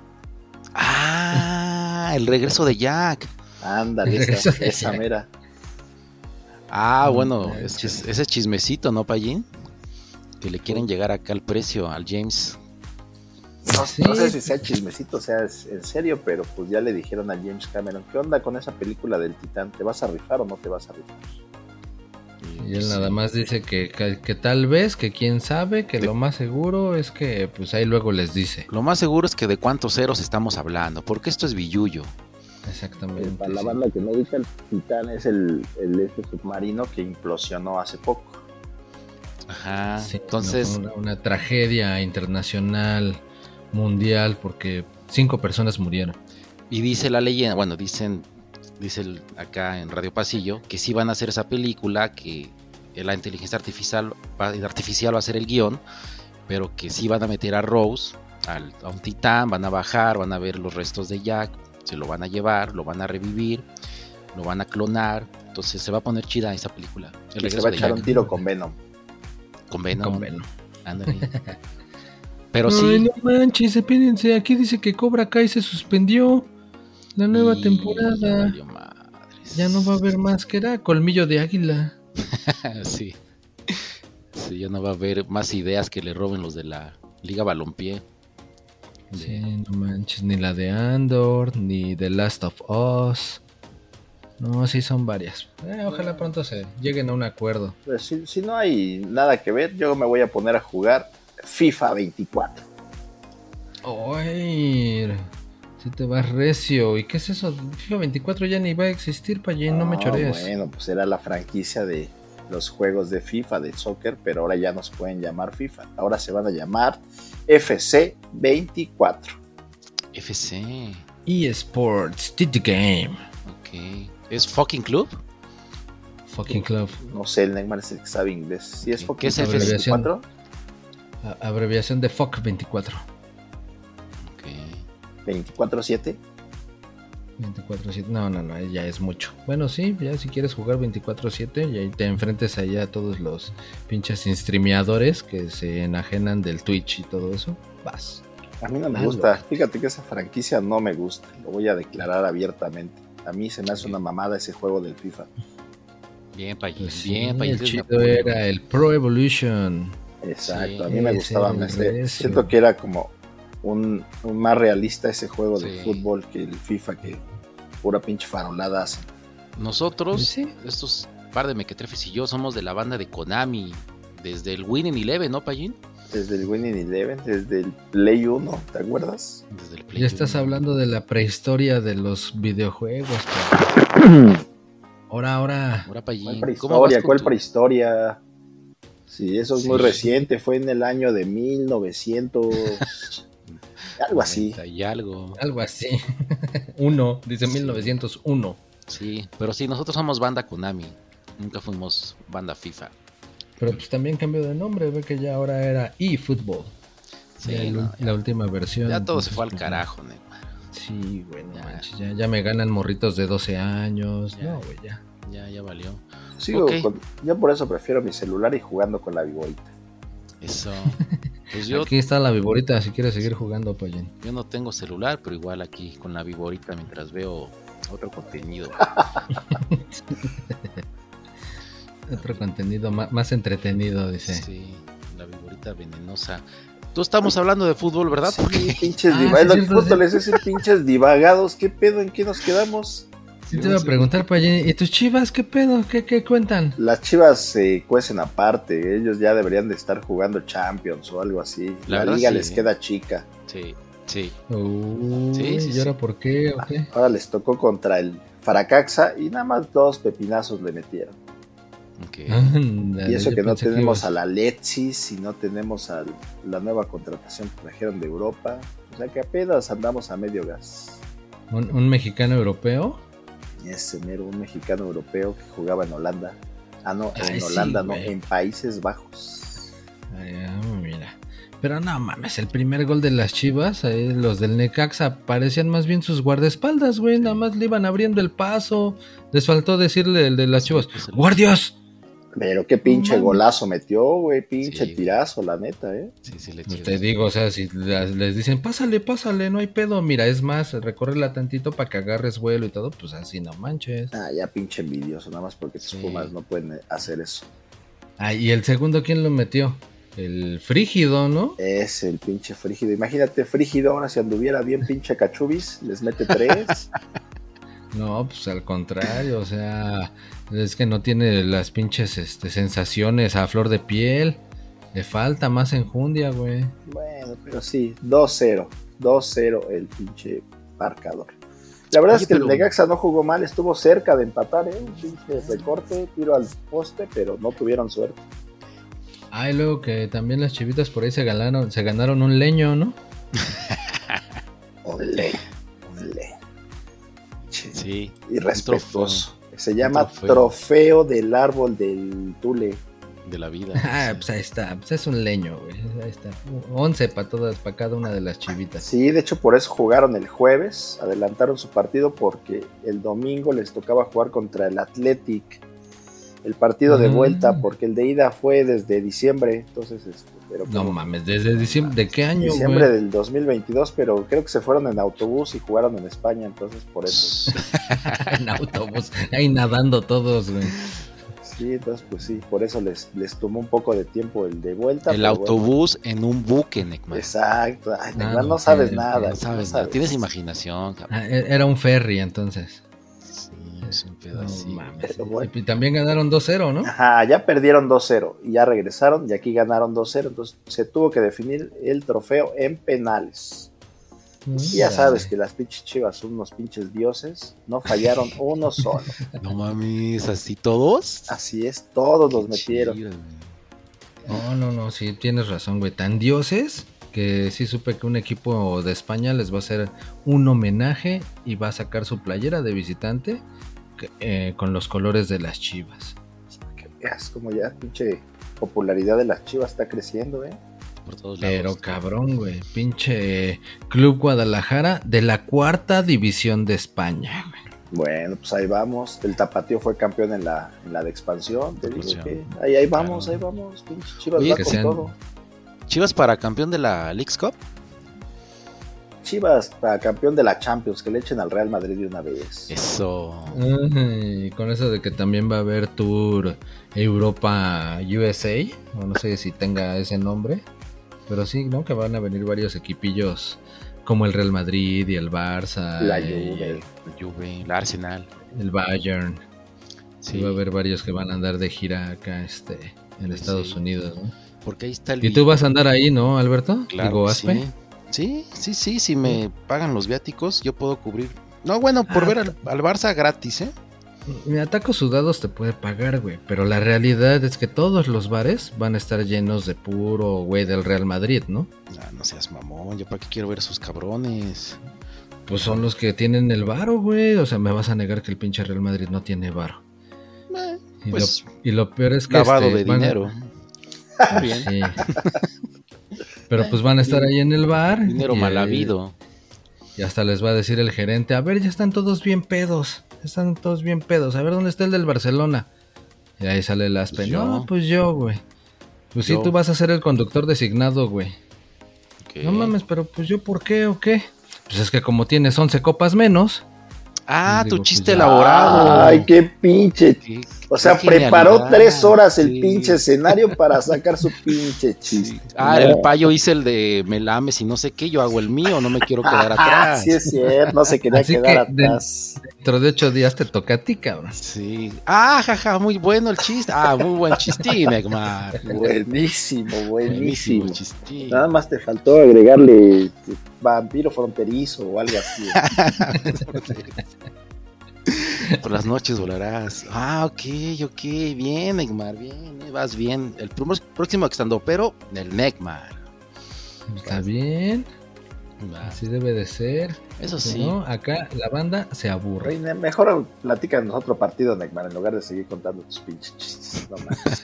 Ah, el regreso de Jack. Ándale, esa, esa mera. Ah, No bueno, ese, ese chismecito, ¿no, Payín? Que le quieren llegar acá al precio al James. No, Sí. no sé si sea chismecito, sea es- en serio, pero pues ya le dijeron a James Cameron, ¿qué onda con esa película del Titán? ¿Te vas a rifar o no te vas a rifar? Y él nada más dice que, que, que tal vez, que quién sabe, que lo más seguro es que pues ahí luego les dice. Lo más seguro es que de cuántos ceros estamos hablando, porque esto es billuyo. Exactamente. Para la sí. banda que no ubica, el Titán es el, el este submarino que implosionó hace poco. Ajá. Sí, Entonces, no, una, una tragedia internacional, mundial, porque cinco personas murieron. y dice la leyenda, bueno, dicen, dice el- acá en Radio Pasillo, que sí van a hacer esa película, que la inteligencia artificial va, artificial va a ser el guion, pero que sí van a meter a Rose, al- a un titán, van a bajar, van a ver los restos de Jack, se lo van a llevar, lo van a revivir, lo van a clonar, entonces se va a poner chida esa película. El Y se va a echar Jack. un tiro con Venom. Con Venom. Con Venom. Ándale. Pero Ay, sí, no manches, espérense, aquí dice que Cobra Kai se suspendió. La nueva Y- temporada. Ya no va a haber más que era colmillo de águila. sí. Sí, ya no va a haber más ideas que le roben los de la Liga Balompié. De- Sí, no manches, ni la de Andor, ni The Last of Us. No, sí son varias. Eh, ojalá pronto se lleguen a un acuerdo. Pues si, si no hay nada que ver, yo me voy a poner a jugar FIFA 24. Ay, si te vas recio. ¿Y qué es eso? FIFA 24 ya ni va a existir, Payín, no me Ah, chorees. Bueno, pues era la franquicia de los juegos de FIFA, de soccer, pero ahora ya no se pueden llamar FIFA. Ahora se van a llamar FC 24. FC. eSports, did the game. Ok. ¿Es fucking club? Fucking club. No sé, el Neymar es el que sabe inglés. Si es ¿Qué es FIFA FC? 24, A- abreviación de FOC 24. Ok. 24-7. 24-7. No, no, no, ya es mucho. Bueno, sí, ya si quieres jugar 24-7 y ahí te enfrentes allá a todos los pinches streameadores que se enajenan del Twitch y todo eso. Vas. A mí no me Hazlo. gusta. Fíjate que esa franquicia no me gusta. Lo voy a declarar abiertamente. A mí se me hace una mamada ese juego del FIFA. Bien, Payín. Pues sí, bien, Payín. el ese chido era el Pro Evolution. Exacto, Sí, a mí me ese gustaba. sé- recio. siento que era como un, un más realista ese juego de fútbol que el FIFA, que pura pinche farolada hace. Nosotros, Pues sí. estos par de mequetrefes y yo, somos de la banda de Konami. Desde el Winning Eleven, ¿no, Payín? Desde el Winning Eleven, desde el Play 1, ¿te acuerdas? Desde el Play Ya estás hablando de la prehistoria de los videojuegos. cabrón. Ahora, ahora. Ahora, ¿Cuál Payín. ¿cómo vas prehistoria? ¿Cuál tu- prehistoria? Sí, eso es Sí, muy sí. reciente, fue en el año de 1900, algo así. 90 Y algo. Algo así. Uno, dice 1901. Sí, pero sí, nosotros somos banda Konami. Nunca fuimos banda FIFA. Pero pues también cambió de nombre, ve que ya ahora era eFootball. Sí, el- no, la última versión. ya todo se fue al pues, carajo, Neymar. Sí, güey, no Ya. ya, ya me ganan morritos de 12 años. Ya. No, güey, ya. Ya, ya valió. Sigo con- yo por eso prefiero mi celular y jugando con la viborita. Eso. Pues yo, Aquí está la viborita si quieres seguir jugando, Payen. yo no tengo celular, pero igual aquí con la viborita mientras veo otro contenido. Otro contenido más, entretenido, dice. Sí, la viborita venenosa. Tú estamos hablando de fútbol, ¿verdad? Sí, Porque pinches Ah, divagados. sí, pinches divagados. ¿Qué pedo? ¿En qué nos quedamos? Sí, te iba a preguntar, Payín, ¿y tus chivas qué pedo? ¿Qué, qué cuentan? Las chivas se cuecen aparte. Ellos ya deberían de estar jugando Champions o algo así. La liga sí. les queda chica. Sí, sí. Uy, Sí, sí, ¿Y ahora sí. por qué o qué? Ahora les tocó contra el Faracaxa y nada más dos pepinazos le metieron. Y eso que no tenemos a la Letsis y no tenemos a la nueva contratación que trajeron de Europa. O sea que apenas andamos a medio gas. ¿Un, un mexicano europeo? Ese mero, un mexicano europeo que jugaba en Holanda. Ah, no, Ay, en sí, Holanda, no, en Países Bajos. Ay, ah, mira. Pero no mames, el primer gol de las chivas, ahí los del Necaxa parecían más bien sus guardaespaldas, güey. Nada más le iban abriendo el paso. Les faltó decirle el de las chivas: Pues el- ¡Guardias! Pero qué pinche golazo metió, güey, pinche Sí. tirazo, la neta, ¿eh? Sí, sí, le Pues te digo, o sea, si les dicen, pásale, pásale, no hay pedo. Mira, es más, recórrela tantito para que agarres vuelo y todo, pues así no manches. Ah, ya pinche envidioso, nada más porque tus Sí. Pumas no pueden hacer eso. Ah, y el segundo, ¿quién lo metió? El frígido, ¿no? Es el pinche frígido. Imagínate, frígido, ahora si anduviera bien pinche cachubis, les mete tres. No, pues al contrario, o sea, es que no tiene las pinches este, sensaciones a flor de piel. Le falta más enjundia, güey. bueno, pero sí, 2-0. 2-0 el pinche marcador. La verdad es que pero- el Necaxa no jugó mal, estuvo cerca de empatar, ¿eh? Un pinche recorte, tiro al poste, pero no tuvieron suerte. Ah, y luego que también las chivitas por ahí se ganaron, se ganaron un leño, ¿no? Olé. Che, Sí. Irrespetuoso. Se llama trofeo. trofeo. del árbol del Tule. De la vida. Ah, pues ahí está, pues es un leño, güey. Ahí está. 11 para todas, para cada una de las chivitas. Sí, de hecho por eso jugaron el jueves, adelantaron su partido porque el domingo les tocaba jugar contra el Athletic. El partido de Ah. vuelta, porque el de ida fue desde diciembre, entonces, este, pero No como- mames, desde diciembre, ¿de qué año, diciembre güey? del 2022, pero creo que se fueron en autobús y jugaron en España, entonces por eso. en autobús, ahí nadando todos, güey. Sí, entonces pues sí, por eso les, les tomó un poco de tiempo el de vuelta. El bueno. autobús en un buque, Necma. Exacto, Ay, Ah, Neymar, no sabes nada. No sabes nada. Tienes imaginación, cabrón. Ah, e- era un ferry entonces. Sí, es un No mames. Bueno. Y también ganaron 2-0, ¿no? Ajá, ya perdieron 2-0 y ya regresaron y aquí ganaron 2-0, entonces se tuvo que definir el trofeo en penales. Y ya sabes que las pinches chivas son unos pinches dioses, no fallaron uno solo. No mames, así todos. Así es, todos los metieron. chido. No, no, no, sí, tienes razón, güey. Tan dioses que sí supe que un equipo de España les va a hacer un homenaje y va a sacar su playera de visitante eh, con los colores de las chivas. Que veas como ya pinche popularidad de las chivas está creciendo, ¿eh? Por todos lados. Pero cabrón, güey. Pinche Club Guadalajara de la cuarta división de España, güey. Bueno, pues ahí vamos. El Tapatío fue campeón en la, en la de expansión. Te digo que ahí, ahí vamos, Claro. ahí vamos. Pinche chivas Oye, va con sean- todo. Chivas para campeón de la Leagues Cup. Chivas para campeón de la Champions, que le echen al Real Madrid de una vez. Eso. Ay, con eso de que también va a haber Tour Europa USA, o no sé si tenga ese nombre, pero sí, ¿no? Que van a venir varios equipillos como el Real Madrid y el Barça, La y Juve. el, Juve, la Arsenal. el Bayern. Sí. Va a haber varios que van a andar de gira acá este, en Estados sí. Unidos, ¿no? porque ahí está el. Y tú vas a andar ahí, ¿no, Alberto? Claro, Digo, que Aspe. sí. Sí, sí, sí, si me pagan los viáticos, yo puedo cubrir. No, bueno, por Ah, ver al, al Barça gratis, ¿eh? Mira, tacos sudados te puede pagar, güey. Pero la realidad es que todos los bares van a estar llenos de puro, güey, del Real Madrid, ¿no? Ah, no seas mamón, yo para qué quiero ver a esos cabrones. Pues son los que tienen el varo, güey. O sea, me vas a negar que el pinche Real Madrid no tiene varo. Eh, Y, pues, lo, y lo peor es que. lavado este, de van dinero. Bien. Sí. Pero pues van a estar ahí en el bar. Dinero y, mal habido. Y hasta les va a decir el gerente: A ver, ya están todos bien pedos. ya Están todos bien pedos. A ver, ¿dónde está el del Barcelona? Y ahí sale el Aspe. Pues yo. no, pues yo, güey. Pues sí, Yo. tú vas a ser el conductor designado, güey. No mames, pero pues yo, ¿por qué o qué? Pues es que como tienes 11 copas menos. Ah, Digo, tu pues chiste elaborado. Ay, qué pinche. Qué- O sea, preparó tres horas el Sí. pinche escenario para sacar su pinche chiste. Sí. Ah, No. el payo hice el de me lames y no sé qué, yo hago el mío, no me quiero quedar Ah, atrás. sí es cierto, no se quería Así quedar que atrás. Dentro de ocho días te toca a ti, cabrón. Sí. Ah, jaja, muy bueno el chiste. Ah, muy buen chistín, Egmar. Buenísimo, buenísimo. chistín. Nada más te faltó agregarle este, vampiro fronterizo o algo así. Por las noches volarás. Ah, ok, ok, bien, Egmar, bien, eh, vas bien. El pr- próximo estando, pero el Negmar. Está bien, Va. así debe de ser. Eso Si sí. no, acá la banda se aburre. Reina, mejor platícanos otro partido, Neymar, en lugar de seguir contando tus pinches chistes. No.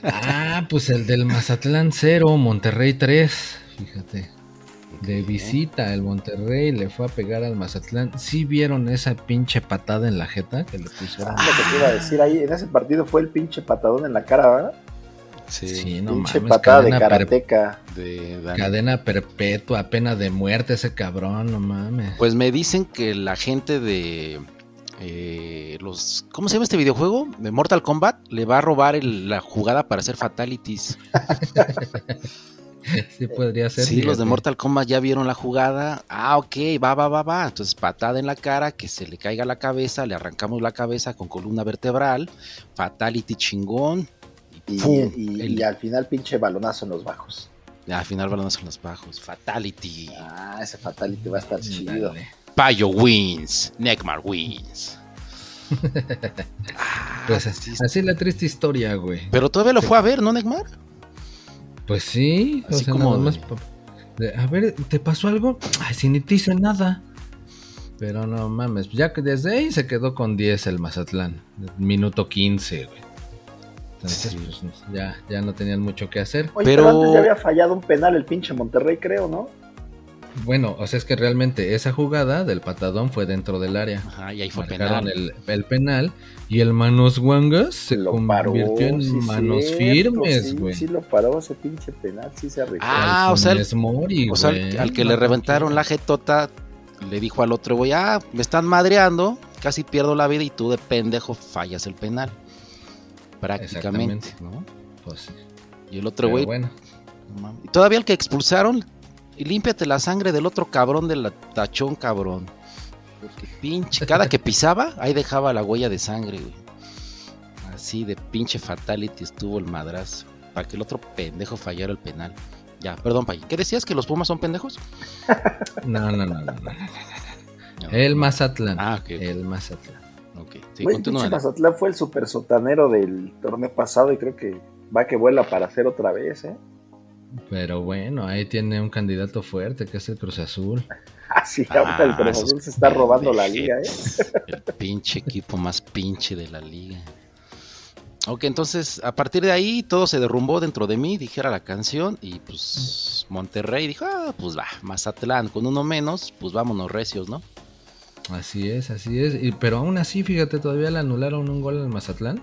Ah, pues el del Mazatlán 0, Monterrey 3. Fíjate. De visita, el Monterrey le fue a pegar al Mazatlán. ¿Sí vieron esa pinche patada en la jeta que le pusieron? Lo que te iba a decir ahí, en ese partido fue el pinche patadón en la cara, ¿verdad? Sí. Sí, no pinche mames, patada de per- karateca. De cadena perpetua, pena de muerte ese cabrón, no mames. Pues me dicen que la gente de eh, los ¿cómo se llama este videojuego? De Mortal Kombat le va a robar el- la jugada para hacer fatalities. sí podría ser. Sí, los de. Mortal Kombat ya vieron la jugada. Ah, ok, va, va, va, va. Entonces patada en la cara, que se le caiga la cabeza, le arrancamos la cabeza con columna vertebral, fatality chingón. Y, ¡Fum! y- El- y al final pinche balonazo en los bajos. Ya, al final balones en los bajos. Fatality. Ah, ese fatality va a estar chido. Dale. Payo wins. Neckmar wins. Ah, Pues sí, así la triste historia, güey. Pero todavía lo fue a ver, ¿no, Neckmar? Pues sí, o Así sea, como nada más de- pa- de, a ver, ¿te pasó algo? Ay, si ni te hice nada. Pero no mames, ya que desde ahí se quedó con 10 el Mazatlán. Minuto 15, güey. Entonces, Sí. pues ya, ya no tenían mucho que hacer. Oye, Pero- pero... antes ya había fallado un penal el pinche Monterrey, creo, ¿no? Bueno, o sea, es que realmente esa jugada del patadón fue dentro del área. Ajá, y ahí fue Marcaron penal. el, el penal y el Manos Wangas se lo paró. convirtió en sí, manos cierto, firmes, sí, güey. Sí, lo paró ese pinche penal, sí se arriesgó. Ah, Al o sea, el- Mori, O sea, al, que le reventaron la jetota, le dijo al otro güey, ah, me están madreando, casi pierdo la vida y tú de pendejo fallas el penal. Prácticamente, ¿no? Pues, sí. Y el otro güey, bueno, todavía el que expulsaron, y límpiate la sangre del otro cabrón del tachón, cabrón. Porque pinche, cada que pisaba, ahí dejaba la huella de sangre, güey. Así de pinche fatality estuvo el madrazo. Para que el otro pendejo fallara el penal. Ya, perdón, Pay. ¿Qué decías? ¿Que los Pumas son pendejos? no, no, no, no, no. No. El Mazatlán. Ah, ok. El Mazatlán. Ok, sí, pinche Mazatlán fue el super sotanero del torneo pasado y creo que va que vuela para hacer otra vez, ¿eh? Pero bueno, ahí tiene un candidato fuerte que es el Cruz Azul. Ah, sí, ahorita el Ah, Cruz Azul se está robando la liga, ¿eh? El pinche equipo más pinche de la liga. Ok, entonces a partir de ahí todo se derrumbó dentro de mí, dijera la canción, y pues Monterrey dijo, ah, pues va, Mazatlán, con uno menos, pues vámonos recios, ¿no? Así es, así es. Y, pero aún así, fíjate, todavía le anularon un gol al Mazatlán.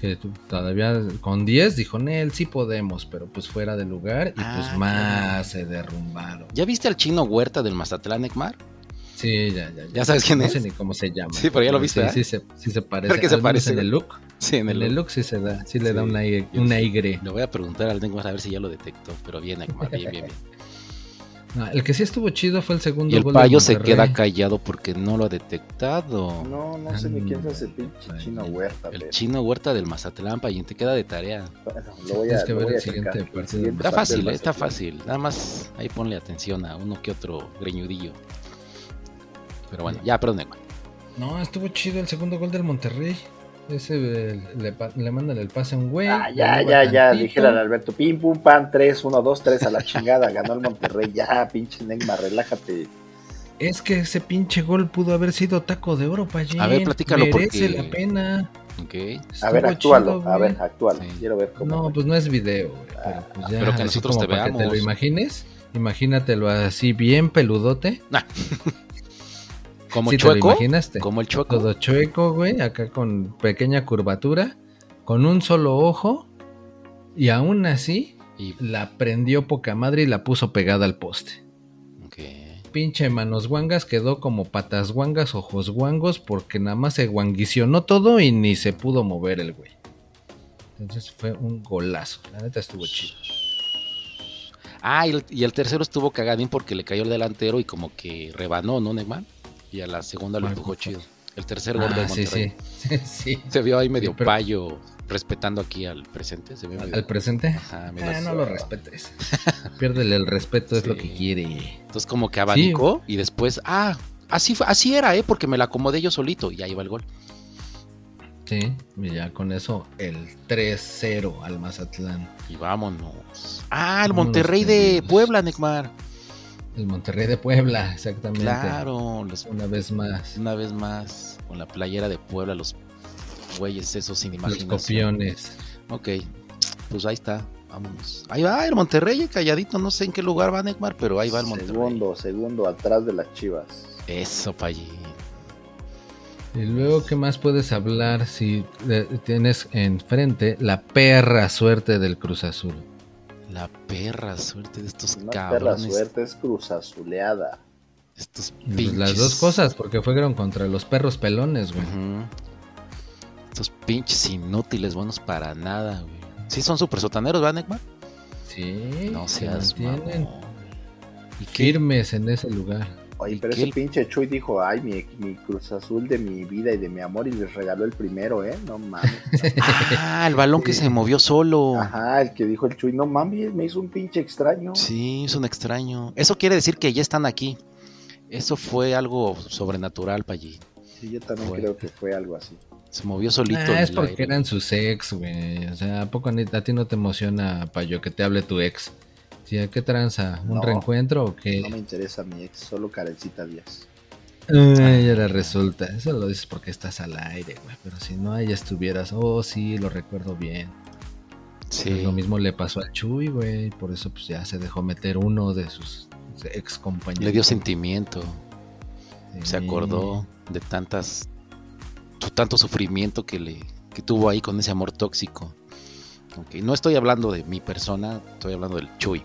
Que todavía con 10 dijo, Nel, sí podemos, pero pues fuera de lugar. Y Ah, pues más se derrumbaron. ¿Ya viste al chino Huerta del Mazatlán, Ekmar? Sí, ya, ya. ¿Ya sabes quién no es? sé ni cómo se llama. Sí, pero ya lo viste, Sí, ¿eh? sí, se, sí se parece. Creo que se parece. En el look. Sí, en En el, el look sí se da. Sí le Sí, da una, una. Y. Le voy a preguntar al Ekmar a ver si ya lo detectó, pero bien, Ekmar, bien, bien, bien. No, el que sí estuvo chido fue el segundo Y el gol payo se queda callado porque no lo ha detectado. No, no sé ni quién es ese pinche Ay, chino huerta, El pero chino Huerta del Mazatlán, Payín, te queda de tarea. bueno, lo voy a, Tienes que lo ver voy a el siguiente partido. Está fácil, eh, está fácil. Nada más ahí ponle atención a uno que otro greñudillo. Pero bueno, ya, perdón. No, estuvo chido el segundo gol del Monterrey. Ese eh, le, le mandan el pase a un güey. Ah, ya, ya, ya, dijera al Alberto, pim, pum, pan, 3, 1, 2, 3 a la chingada, ganó el Monterrey, ya, pinche Neymar, relájate. Es que ese pinche gol pudo haber sido taco de oro, Payín. A ver, platícalo, Merece porque- la pena. Ok. A ver, actúalo, chido, a ver, actúalo, Sí. quiero ver cómo. No, pues no es video, güey. Pero, pues ya, Pero que nosotros te que te lo veamos. imagines. Imagínatelo así bien peludote. Como ¿Sí el te lo chueco. imaginaste? Como el chueco. Todo chueco, güey, acá con pequeña curvatura, con un solo ojo, y aún así Y, la prendió poca madre y la puso pegada al poste. ok. pinche manos guangas quedó como patas guangas, ojos guangos, porque nada más se guanguicionó todo y ni se pudo mover el güey. Entonces fue un golazo. La neta estuvo chido. Ah, y el, y el tercero estuvo cagadín porque le cayó el delantero y como que rebanó, ¿no, Neymar? Y a la segunda lo ¿Cuál empujó chido. El tercer gol de Ah, Monterrey. sí. sí. Se vio ahí medio pero- payo respetando aquí al presente. Se. ¿Al presente? Ajá, Ah, no lo respetes. Piérdele el respeto, es lo que quiere. Entonces como que abanicó y después, ah, así, fue- así era, ¿eh? Porque me la acomodé yo solito y ahí va el gol. Sí, y ya con eso el 3-0 al Mazatlán. Y vámonos. Ah, el Vámonos, Monterrey de. Puebla, Neymar. El Monterrey de Puebla, exactamente. Claro, los- Una vez más. una vez más con la playera de Puebla, los güeyes esos sin Los imaginación. copiones. Ok, pues ahí está, vámonos. Ahí va el Monterrey, calladito, no sé en qué lugar va Neymar, pero ahí va el Monterrey. Segundo, segundo atrás de las chivas. Eso, Payín. Y luego, ¿qué más puedes hablar si eh, tienes enfrente la perra suerte del Cruz Azul? La perra suerte de estos perra cabrones. suerte, es cruzazuleada. Estos Pues pinches. las dos cosas, porque fueron contra los perros pelones, güey. Estos pinches inútiles, buenos para nada, güey. Sí son súper sotaneros, ¿verdad, Neymar? Sí, No se seas mantienen mamón. ¿Y qué? firmes en ese lugar. ¿Y pero ese el- pinche Chuy dijo, ay, mi, mi Cruz Azul de mi vida y de mi amor y les regaló el primero, ¿eh? No mames. Ah, el balón que se movió solo. Ajá, el que dijo el Chuy, no mames, me hizo un pinche extraño. Sí, es un extraño. Eso quiere decir que ya están aquí. Eso fue algo sobrenatural para allí. Sí, yo también creo que fue algo así. Se movió solito. Ah, es porque aire. eran sus ex, güey. O sea, ¿a poco ni- a ti no te emociona, Payo, que te hable tu ex? Sí, ¿a qué tranza? ¿Un No. reencuentro o qué? No me interesa mi ex, solo Karencita Díaz. Ay, ahora resulta. Eso lo dices porque estás al aire, güey. Pero si no, ahí estuvieras. Oh, sí, lo recuerdo bien. Sí. Pues lo mismo le pasó al Chuy, güey. Por eso, pues ya se dejó meter uno de sus ex compañeros. Le dio sentimiento. Se acordó de tantas. tanto sufrimiento que le que tuvo ahí con ese amor tóxico. No estoy hablando de mi persona, estoy hablando del Chuy.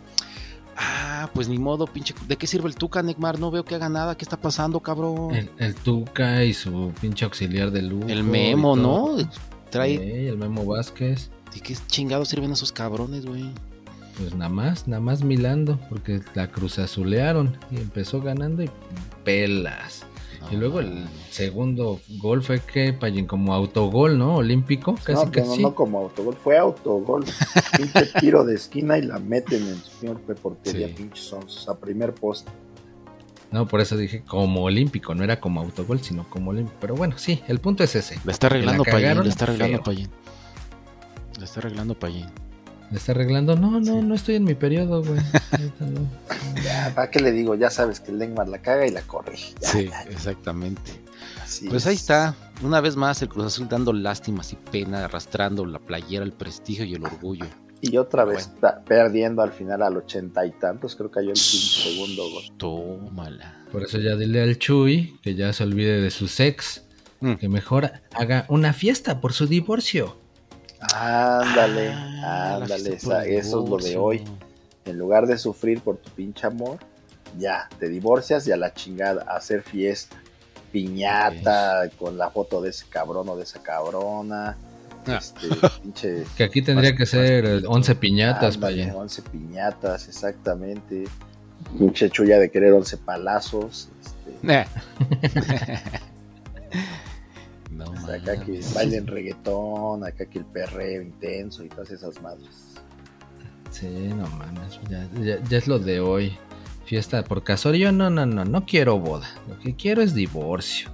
Ah, pues ni modo, pinche. ¿De qué sirve el Tuca, Neymar? No veo que haga nada. ¿Qué está pasando, cabrón? El, el Tuca y su pinche auxiliar de lujo. El Memo. ¿no? Trae. Sí, el Memo Vázquez. ¿De qué chingados sirven esos cabrones, güey? Pues nada más, nada más milando, porque la cruz azulearon y empezó ganando y pelas. Y luego el segundo gol fue que, Payín, como autogol, ¿no? Olímpico, casi no, no, casi. no, no como autogol, fue autogol. pinche tiro de esquina y la meten en su señor portería, Sí. pinches a primer poste. No, por eso dije como olímpico, no era como autogol, sino como olímpico. Pero bueno, sí, el punto es ese. Le está arreglando La Payín, le está arreglando. Payín. Le está arreglando Payín. ¿Le está arreglando? No, no, Sí. no estoy en mi periodo, güey. No. Ya, ¿para qué le digo? Ya sabes que el Neymar la caga y la corrige. Ya, Sí, ya, exactamente. así Pues es. ahí está, una vez más el Cruz Azul dando lástimas y pena, arrastrando la playera, el prestigio y el orgullo. Y otra vez perdiendo al final al ochenta y tantos, creo que cayó el segundo gol. Tómala. Por eso ya dile al Chuy que ya se olvide de sus ex, Mm. que mejor haga una fiesta por su divorcio. Ándale, Ah, ándale, esa- eso es lo de hoy. En lugar de sufrir por tu pinche amor, ya, te divorcias y a la chingada, a hacer fiesta. Piñata con la foto de ese cabrón o de esa cabrona. Ah. Este, pinche. Que aquí tendría que ser más eh, 11 piñatas, ándale, Payín. 11 piñatas, exactamente. Pinche chulla de querer 11 palazos. Este, No acá que bailen reggaetón, acá que el perreo intenso y todas esas madres. Sí, no mames, ya, ya- ya es lo de hoy. Fiesta por casorio, no, no, no, no quiero boda. Lo que quiero es divorcio.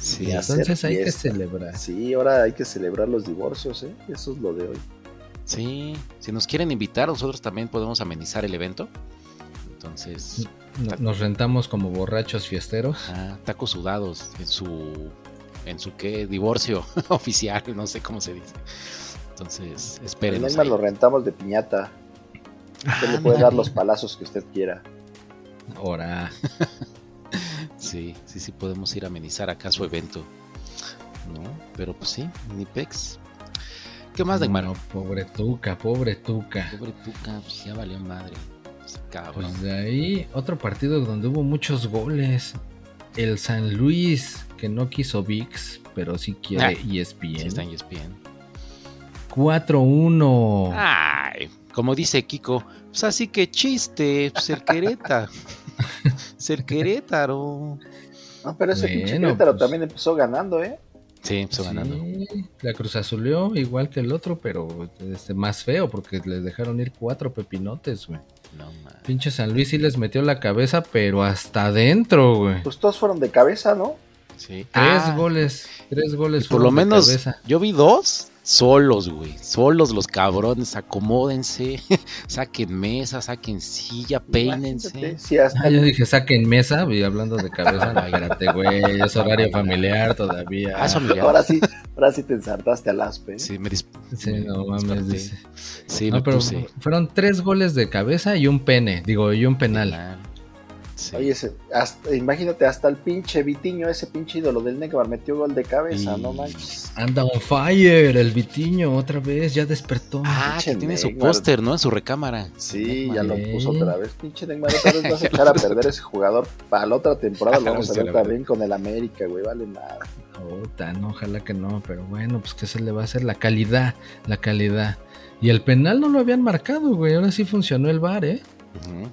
Sí, Entonces hay que celebrar. Sí, ahora hay que celebrar los divorcios, ¿eh? Eso es lo de hoy. sí, si nos quieren invitar, nosotros también podemos amenizar el evento. Entonces, No- Nos rentamos como borrachos fiesteros. ah, tacos sudados en su en su qué divorcio oficial, no sé cómo se dice. Entonces, ahí. lo rentamos de piñata. Usted le puede dar los palazos que usted quiera. Ahora, Sí, sí, sí podemos ir a amenizar acá su evento. ¿No? Pero pues sí, ni pex. ¿Qué más, Neymar? no, pobre Tuca, pobre Tuca. Pobre Tuca, pues ya valió madre. Cabrón. Pues de ahí, otro partido donde hubo muchos goles. El San Luis, que no quiso VIX, pero sí quiere Ah, ESPN. Sí, está en ESPN. 4-1. Ay, como dice Kiko, pues así que chiste, pues el Querétaro. El Querétaro. No, pero ese pinche Bueno, Querétaro pues. también empezó ganando, ¿eh? Sí, empezó ganando. La Cruz Azuleó igual que el otro, pero este, más feo porque les dejaron ir cuatro pepinotes, güey. No, man. Pinche San Luis sí les metió la cabeza, pero hasta adentro, güey. Pues todos fueron de cabeza, ¿no? Sí. Tres Ah, goles, tres goles. por lo menos cabeza. yo vi dos solos, güey. Solos los cabrones, acomódense, saquen mesa, saquen silla, peínense. Si hasta Ah, yo dije, saquen mesa, y hablando de cabeza, no, espérate, güey, es horario familiar todavía. Ah, llama. ahora sí, ahora sí te ensartaste al aspe. ¿eh? Sí, me, dis- Sí, me no mames, dice. Sí, No, me pero puse. fueron tres goles de cabeza y un pene, digo, y un penal. Sí. Oye, ese- hasta- imagínate, hasta el pinche Vitiño, ese pinche ídolo del Neymar, metió gol de cabeza, Y- no manches. Anda on fire, el Vitiño, otra vez, ya despertó. ah, que pinche tiene su póster, ¿no? En su recámara. Sí, ya lo puso otra vez. Pinche Neymar, otra vez vas a echar a perder ese jugador. Para la otra temporada lo vamos a ver también con el América, güey, vale nada. Puta, no, ojalá que no, pero bueno, pues que se le va a hacer la calidad, la calidad. Y el penal no lo habían marcado, güey, ahora sí funcionó el bar, ¿eh? Ujú.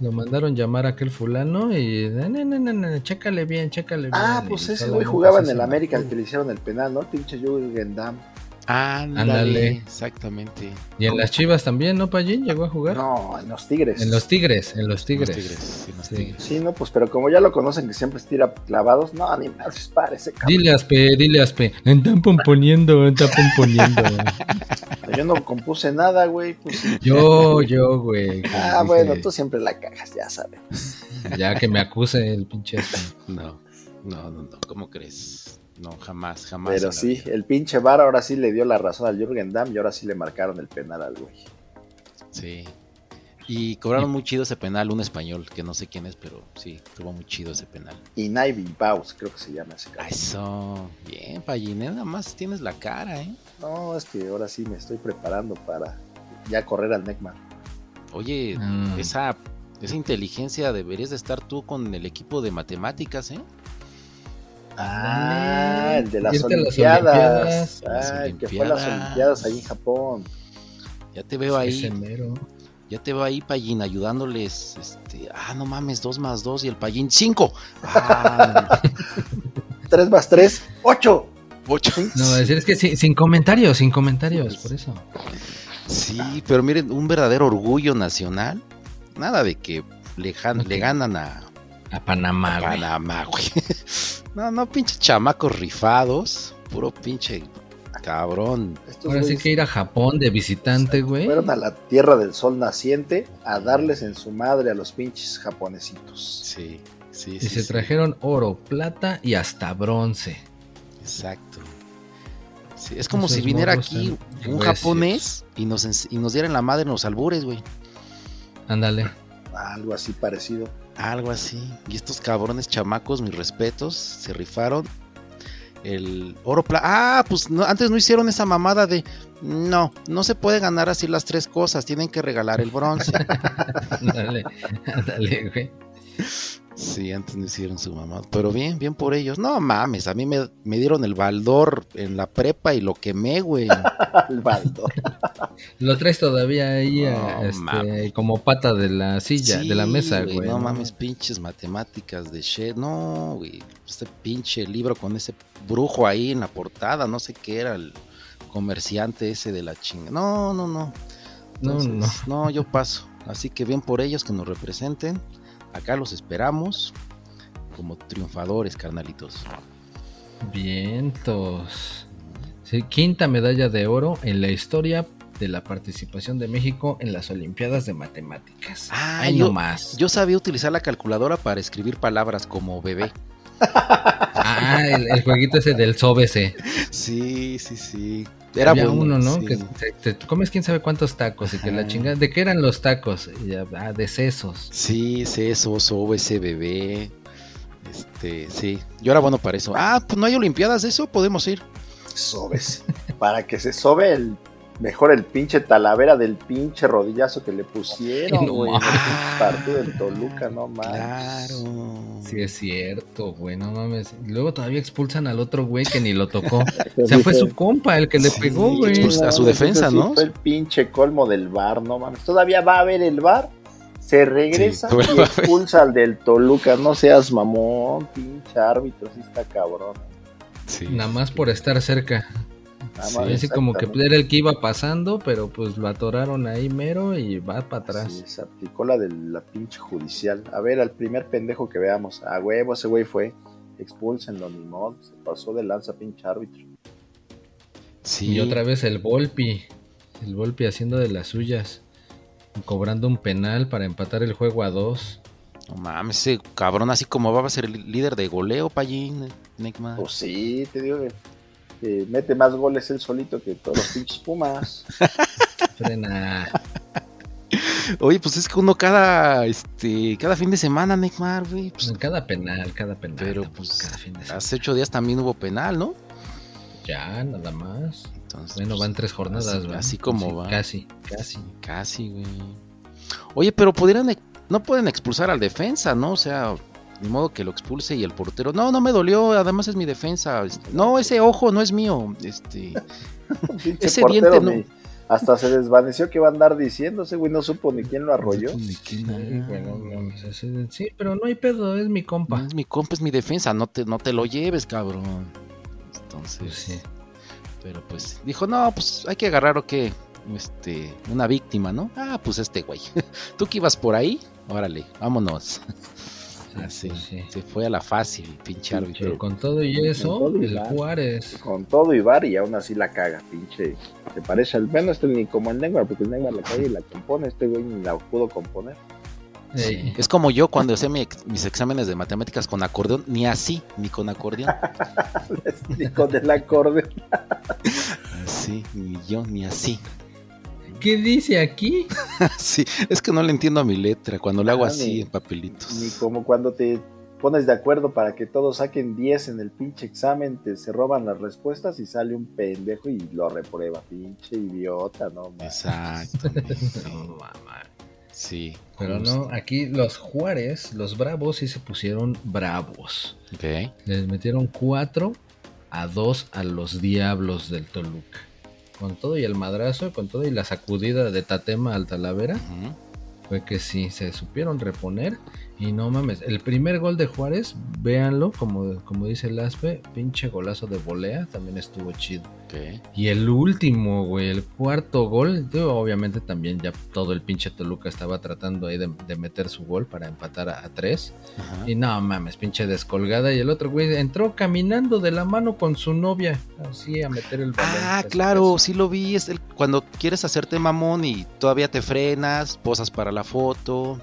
Lo mandaron llamar a aquel fulano y... No, chécale bien, chécale bien. Ah, pues ese güey jugaba en el. América, el que le hicieron el penal, ¿no? Pinche Jürgen Damm. Ándale, exactamente. Y en las chivas también, ¿no, Pallín? ¿Llegó a jugar? No, en los Tigres. En los Tigres, en los Tigres. Los tigres, sí, los Sí. tigres. Sí, no, pues, pero como ya lo conocen que siempre estira clavados, no, ni más dispare ese cabrón. Dile Aspe, dile Aspe. Están pomponiendo, están pomponiendo. Yo no compuse nada, güey. Pues. Yo, yo, güey. ah, dije, bueno, tú siempre la cagas, ya sabes. Ya que me acuse el pinche Aspe. No, no, no, no, ¿cómo crees? No, jamás, jamás. Pero sí, vida. el pinche VAR ahora sí le dio la razón al Jürgen Damm y ahora sí le marcaron el penal al güey. Sí. Y cobraron muy chido ese penal, un español, que no sé quién es, pero sí, estuvo muy chido ese penal. Y Naivi Baus, creo que se llama ese cabrón. Eso, bien, Pallín, nada más tienes la cara, ¿eh? No, es que ahora sí me estoy preparando para ya correr al Neymar. Oye, Mm. esa, esa inteligencia deberías de estar tú con el equipo de matemáticas, ¿eh? Ah, el de las Olimpiadas. Las Ah, el que fue a las Olimpiadas. Ahí en Japón. Ya te veo ahí, ya te veo ahí, Pallín, ayudándoles, este, ah, no mames, dos más dos y el Pallín, cinco. Ah, 3 más 3, 8. ocho. No, decir es que sin, sin comentarios, sin comentarios, por eso. Sí, pero miren, un verdadero orgullo nacional. Nada de que le, le ganan a, A Panamá, a güey. Panamá, güey. No, no, pinche chamacos rifados. Puro pinche cabrón. Estos Ahora sí que ir a Japón de visitante, güey. fueron a la tierra del sol naciente a darles en su madre a los pinches japonesitos. Sí, sí, Y sí. se sí. trajeron oro, plata y hasta bronce. Exacto. Sí, es como si viniera aquí un japonés y nos, y nos diera en la madre en los albures, güey. Ándale. Algo así parecido. Algo así. Y estos cabrones chamacos, mis respetos, se rifaron. El oro pla Ah, pues no, antes no hicieron esa mamada de. No, no se puede ganar así las tres cosas. Tienen que regalar el bronce. Ándale. Ándale, güey. Sí, antes no hicieron su mamada. Pero bien, bien por ellos. No mames, a mí me, me dieron el baldor en la prepa y lo quemé, güey. El baldo. Lo traes todavía ahí No, a, este, como pata de la silla, Sí, de la mesa, güey. No mames, pinches matemáticas de shit. No, güey. Este pinche libro con ese brujo ahí en la portada. No sé qué era el comerciante ese de la chinga. No, no, no. No, Entonces, no, yo paso. Así que bien por ellos que nos representen. Acá los esperamos como triunfadores, carnalitos. Vientos. Sí, quinta medalla de oro en la historia de la participación de México en las Olimpiadas de Matemáticas. Ah, Ay, yo- no más. Yo sabía utilizar la calculadora para escribir palabras como bebé. Ah, el, el jueguito ese del SOBC. Sí, sí, sí. Era Había bueno, uno, ¿no? sí. Que te, te comes quién sabe cuántos tacos y que la chingada. ¿De qué eran los tacos? Ah, de sesos. Sí, sesos, ese bebé. Este, sí. Yo era bueno para eso. Ah, pues no hay olimpiadas de eso, podemos ir. Sobes. Para que se sobe el Mejor el pinche Talavera del pinche rodillazo que le pusieron, No güey. en el mames. pinche partido del Toluca, no mames. Claro. Sí, es cierto, güey, no mames. Luego todavía expulsan al otro güey que ni lo tocó. O sea, fue su compa el que le Sí, pegó, güey. pues, a su No, defensa, sí ¿no? Fue el pinche colmo del bar, no mames. Todavía va a haber el bar, se regresa Sí, y expulsa al del Toluca. No seas mamón, pinche árbitro, sí está cabrón. Sí. Nada más por estar cerca. Sí, así como que era el que iba pasando, pero pues lo atoraron ahí mero y va para atrás. Sí, se aplicó la de la pinche judicial. A ver, al primer pendejo que veamos. A huevo, ese güey fue. Expulsenlo, ni modo. Se pasó de lanza, pinche árbitro. Sí. Y otra vez el Volpi. El Volpi haciendo de las suyas. Cobrando un penal para empatar el juego a dos. No mames, ese cabrón así como va a ser el líder de goleo, Pallín, Neymar. Pues sí, te digo que, que mete más goles él solito que todos los pinches Pumas. Frena. Oye, pues es que uno cada, este, cada fin de semana, Neymar, güey. Pues, Pues, cada penal, cada penal. pero pues cada fin de semana. hace ocho días también hubo penal, ¿no? Ya, nada más. Entonces, Bueno, pues, van tres jornadas, así- ¿verdad? así como Sí, va. Casi, casi. Casi, güey. Oye, pero pudieran, ex- no pueden expulsar al defensa, ¿no? O sea, ni modo que lo expulse y el portero. No, no me dolió, además es mi defensa. este, No, ese ojo no es mío. Este, Ese diente no. Hasta se desvaneció que va a andar diciendo. Ese güey no supo ni quién lo arrolló. Ni quién Sí, era. bueno, no, ese- sí, pero no hay pedo, es mi No compa. es mi compa, es mi defensa, no te, no te lo lleves, cabrón. Entonces, Pues sí. pero pues dijo, no, pues hay que agarrar o qué, este, una víctima, ¿no? Ah, pues este güey. Tú que ibas por ahí, órale, vámonos. Así, pues sí. se fue a la fácil, pinche árbitro. Pero con todo y eso, Con todo y el. Juárez. Con todo y bar y aún así la caga, pinche. Se parece al. Bueno, este ni como el Neymar, porque el Neymar la caga y la compone. Este güey ni la pudo componer. Es como yo cuando mi ex- mis exámenes de matemáticas con acordeón, ni así, ni con acordeón. ni con el acorde. Así, ni yo, ni así. ¿Qué dice aquí? Sí, es que no le entiendo a mi letra cuando le hago Ah, así ni- en papelitos. Ni como cuando te pones de acuerdo para que todos saquen 10 en el pinche examen, te se roban las respuestas y sale un pendejo y lo reprueba. Pinche idiota, no mames. Exacto. No, mamá. Sí. Pero no, aquí los Juárez, los Bravos sí se pusieron bravos. Ok. Les metieron 4 a 2 a los Diablos del Toluca. Con todo y el madrazo, con todo y la sacudida de Tatema al Talavera, fue que sí, se supieron reponer. Y no mames, el primer gol de Juárez, véanlo, como, como dice el Aspe, pinche golazo de volea, también estuvo chido. Y el último, güey, el cuarto gol, obviamente también ya todo el pinche Toluca estaba tratando ahí de, de meter su gol para empatar a, a tres. Ajá. Y no mames, pinche descolgada. Y el otro güey entró caminando de la mano con su novia, así a meter el balón. Ah, claro, sí lo vi. Es el, cuando quieres hacerte mamón y todavía te frenas, posas para la foto,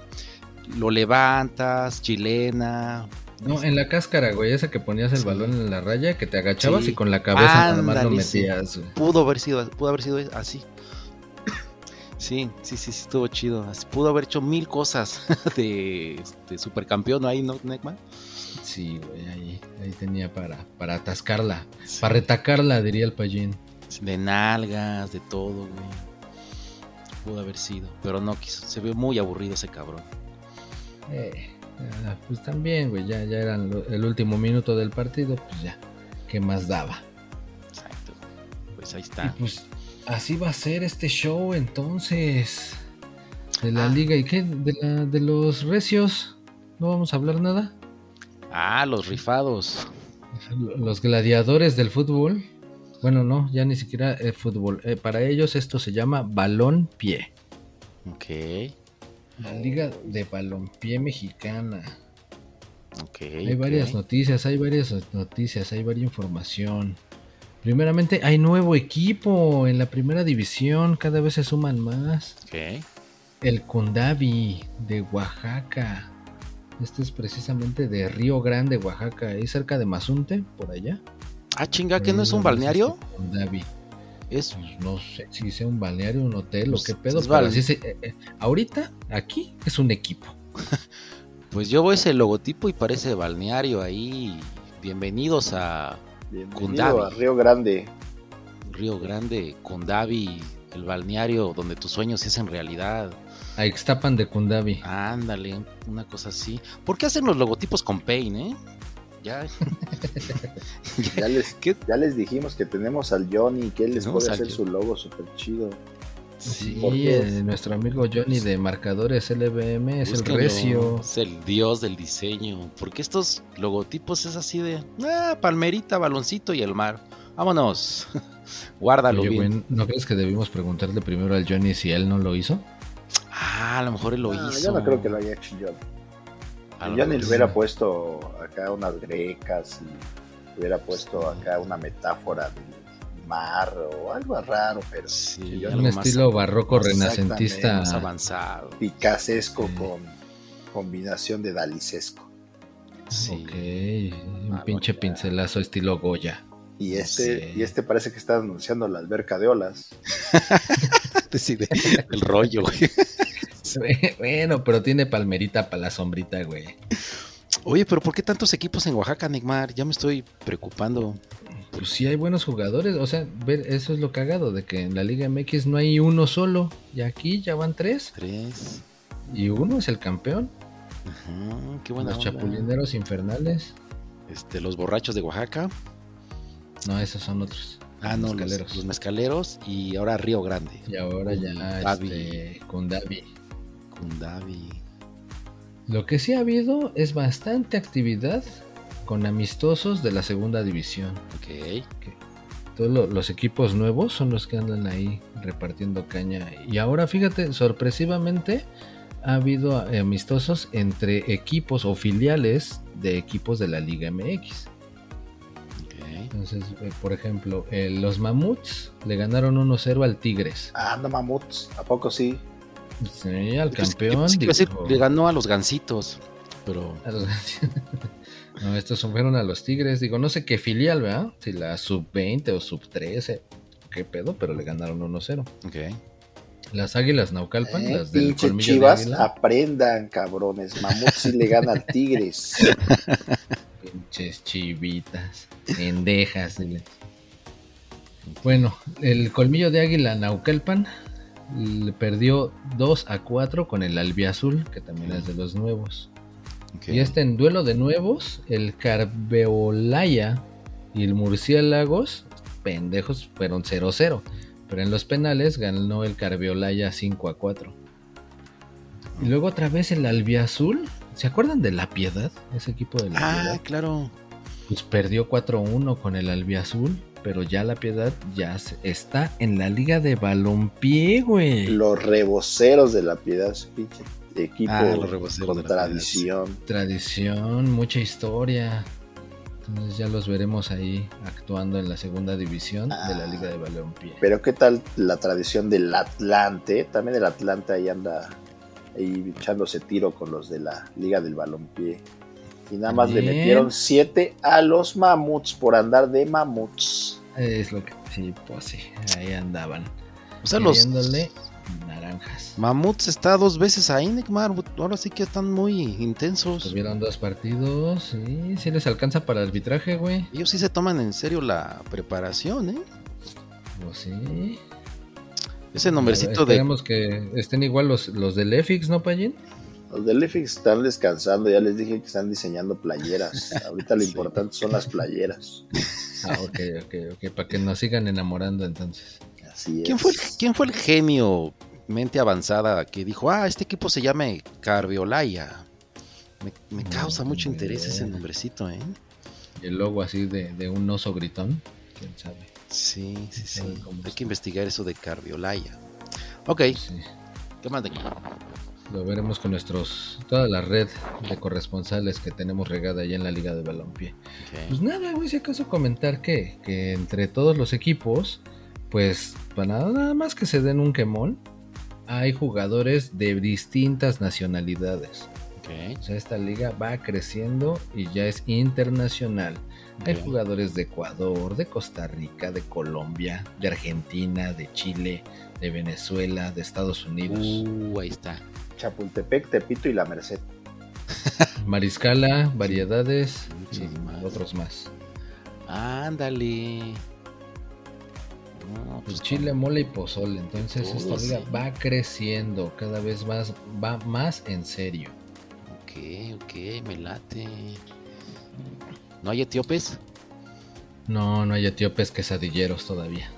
lo levantas, chilena. No, en la cáscara, güey, esa que ponías el Sí. balón en la raya, que te agachabas Sí. y con la cabeza nada más lo Ándale, metías. güey. Pudo haber sido, pudo haber sido así. Sí, sí, sí, sí, estuvo chido. Pudo haber hecho mil cosas de, este, supercampeón ahí, ¿no, Neckman? Sí, güey, ahí, ahí tenía para, para atascarla, para retacarla, diría el payín. De nalgas, de todo, güey. Pudo haber sido, pero no quiso. Se ve muy aburrido ese cabrón. Eh, pues también, güey, ya, ya eran lo- el último minuto del partido, pues ya, ¿qué más daba? Exacto. Pues ahí Y está. pues así va a ser este show entonces. De la Ah. liga y qué, de, la, de los recios, no vamos a hablar nada. Ah, los rifados. Los gladiadores del fútbol. Bueno, no, ya ni siquiera el fútbol. Eh, para ellos esto se llama balón pie. Ok, La liga de balompié mexicana. ok. Hay varias noticias, hay varias noticias, hay varias información. Primeramente, hay nuevo equipo en la primera división, cada vez se suman más. Ok. El Condavi de Oaxaca. Este es precisamente de Río Grande, Oaxaca, ahí cerca de Mazunte, por allá. Ah, chinga, ¿que no es un balneario? este Condavi. Es. Pues no sé si sea un balneario, un hotel Pues, o qué pedo, es pero bal- así se- eh, eh, ahorita, aquí es un equipo. Pues yo veo ese logotipo y parece balneario ahí. Bienvenidos a Bienvenido Kundavi. a Río Grande. Río Grande, Condavi, el balneario donde tus sueños se hacen realidad. A Ixtapan de Kundabi. Ándale, una cosa así. ¿Por qué hacen los logotipos con Paint, eh? Ya. Ya les, ¿Qué? ya les dijimos que tenemos al Johnny, que él les puede hacer su logo súper chido. Sí, porque eh, nuestro amigo Johnny de marcadores LBM es el recio. Es el dios del diseño. Porque estos logotipos es así de. Ah, palmerita, baloncito y el mar. Vámonos. Guárdalo Oye, bien. güey, ¿no crees que debimos preguntarle primero al Johnny si él no lo hizo? Ah, a lo mejor él lo No, hizo. yo no creo que lo haya hecho Johnny. A mejor le hubiera puesto acá unas grecas y hubiera puesto acá una metáfora del mar o algo raro, pero Sí, Yo Un estilo barroco renacentista. más avanzado. picasesco Sí. con combinación de dalicesco. Sí. Ok, un pinche ya. pincelazo estilo Goya. Y este, Sí. y este parece que está anunciando la alberca de olas. El rollo, güey. bueno, pero tiene palmerita para la sombrita, güey. Oye, pero ¿por qué tantos equipos en Oaxaca, Neymar? Ya me estoy preocupando. Pues sí hay buenos jugadores, o sea, ver, eso es lo cagado, de que en la Liga MX no hay uno solo, y aquí ya van tres, Tres. y uno es el campeón, Ajá, qué buena los onda. chapulineros infernales, Este, los borrachos de Oaxaca. no, esos son otros. Ah, no, los, mezcaleros. los mezcaleros. Y ahora Río Grande. Y ahora ya, Kundabi. este, Kundabi. Kundabi. Lo que sí ha habido es bastante actividad con amistosos de la segunda división. Ok. Todos lo- los equipos nuevos son los que andan ahí repartiendo caña. Y ahora fíjate, sorpresivamente ha habido eh, amistosos entre equipos o filiales de equipos de la Liga MX. Entonces, eh, por ejemplo, eh, los Mamuts le ganaron 1-0 al Tigres. Ah, no mamuts, ¿a poco sí? Sí, al Yo pensé- yo campeón. a decir, digo, le ganó a los gansitos. Pero. a los- no, estos son- fueron a los Tigres. Digo, no sé qué filial, ¿verdad? Si la sub-20 o sub-13. ¿Qué pedo? Pero le ganaron 1-0. Ok. Las Águilas Naucalpan, Eh, las del colmillo chivas, de águila. aprendan, cabrones. Mamut sí le gana al Tigres. Pinches chivitas, pendejas. Bueno, el colmillo de águila Naucalpan le perdió 2 a 4 con el albiazul, que también es de los nuevos. ok. Y este en duelo de nuevos, el Carbeolaya y el Murciélagos, pendejos, fueron 0-0. Pero en los penales ganó el Carbeolaya 5 a 4. Y luego otra vez el Albiazul. ¿Se acuerdan de La Piedad? Ese equipo de La Ah, Piedad. claro. Pues perdió 4-1 con el Albiazul. Pero ya La Piedad ya se- está en la liga de balompié, güey. Los reboceros de la piedad, su pinche equipo Ah, los reboceros con de la Piedad, tradición. tradición, mucha historia. Entonces ya los veremos ahí actuando en la segunda división de la Liga de Balompié. Pero qué tal la tradición del Atlante, también el Atlante ahí anda ahí echándose tiro con los de la Liga del Balompié. Y nada más le metieron 7 a los mamuts por andar de mamuts. Es lo que sí, pues sí, ahí andaban. O sea, los Queriéndole naranjas. mamuts está dos veces ahí, Neymar. Ahora sí que están muy intensos. Tuvieron dos partidos, sí, sí les alcanza para arbitraje, güey. Ellos sí se toman en serio la preparación, ¿eh? Pues sí. Ese nombrecito de. Esperemos que estén igual los, los del EFIX, ¿no, Payín? Los del EFIX están descansando, ya les dije que están diseñando playeras. Ahorita lo Sí. importante son las playeras. Ah, ok, ok, ok, para que nos sigan enamorando entonces. Así ¿Quién es. fue, el, ¿Quién fue el genio, mente avanzada, que dijo, ah, este equipo se llama Carbiolaya? Me, me No, causa mucho interés idea. ese nombrecito, ¿eh? El logo así de, de un oso gritón, quién sabe. Sí, sí, sí. Sabe cómo Hay está. que investigar eso de Carbiolaya. Ok, Sí. ¿qué más de aquí? Lo veremos con nuestros, toda la red de corresponsales que tenemos regada allá en la Liga de Balompié. Pues nada, güey, si acaso comentar que, que entre todos los equipos, pues para nada más que se den un quemón, hay jugadores de distintas nacionalidades. Ok, O sea, esta liga va creciendo y ya es internacional. Hay jugadores de Ecuador, de Costa Rica, de Colombia, de Argentina, de Chile, de Venezuela, de Estados Unidos. Uh, ahí está. Chapultepec, Tepito y La Merced. Mariscala, variedades Muchos y más. otros más. Ándale. No, Pues pues chile, mole y pozole. Entonces esta liga sí. va creciendo cada vez más, va más en serio. Ok, ok, me late. ¿No hay etíopes? No, no hay etíopes quesadilleros todavía.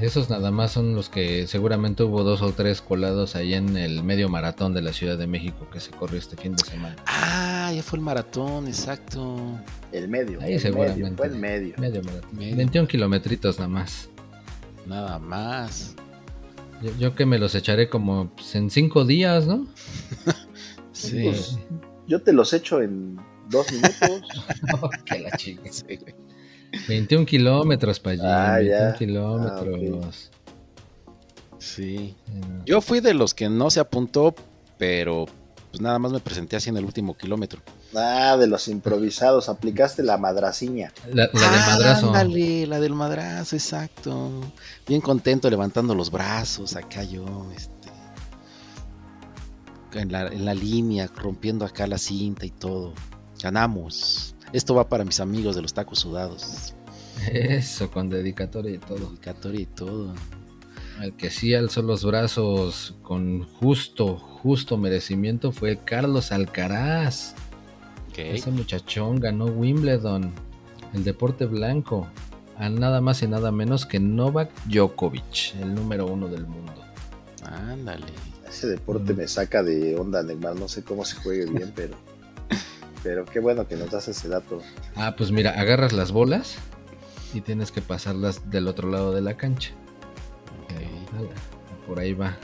Esos nada más son los que seguramente hubo dos o tres colados ahí en el medio maratón de la Ciudad de México que se corrió este fin de semana. Ah, ya fue el maratón, exacto. El medio. Ahí el seguramente. medio, fue el medio. Medio maratón. Medio. 21 kilometritos nada más. Nada más. Yo, yo que me los echaré como pues, en cinco días, ¿no? Sí. Pues, yo te los echo en dos minutos. que la chica. Sí, güey. 21 kilómetros para allí. Ah, 21 ya. kilómetros. Sí. Yo fui de los que no se apuntó, pero pues nada más me presenté así en el último kilómetro. Ah, de los improvisados. Aplicaste la madraciña. La, la de madrazo. Ándale, la del madrazo, exacto. Bien contento levantando los brazos, acá yo, este. En la, en la línea, rompiendo acá la cinta y todo. Ganamos. Esto va para mis amigos de los tacos sudados. Eso, con dedicatoria y todo. Dedicatoria y todo. El que sí alzó los brazos con justo, justo merecimiento fue Carlos Alcaraz. Ese muchachón ganó Wimbledon, el deporte blanco, a nada más y nada menos que Novak Djokovic, el número uno del mundo. Ándale. Ese deporte Mm. me saca de onda, Neymar. No sé cómo se juegue bien, pero. Pero qué bueno que nos das ese dato. Ah, pues mira, agarras las bolas y tienes que pasarlas del otro lado de la cancha. Ok. Ala, Por ahí va.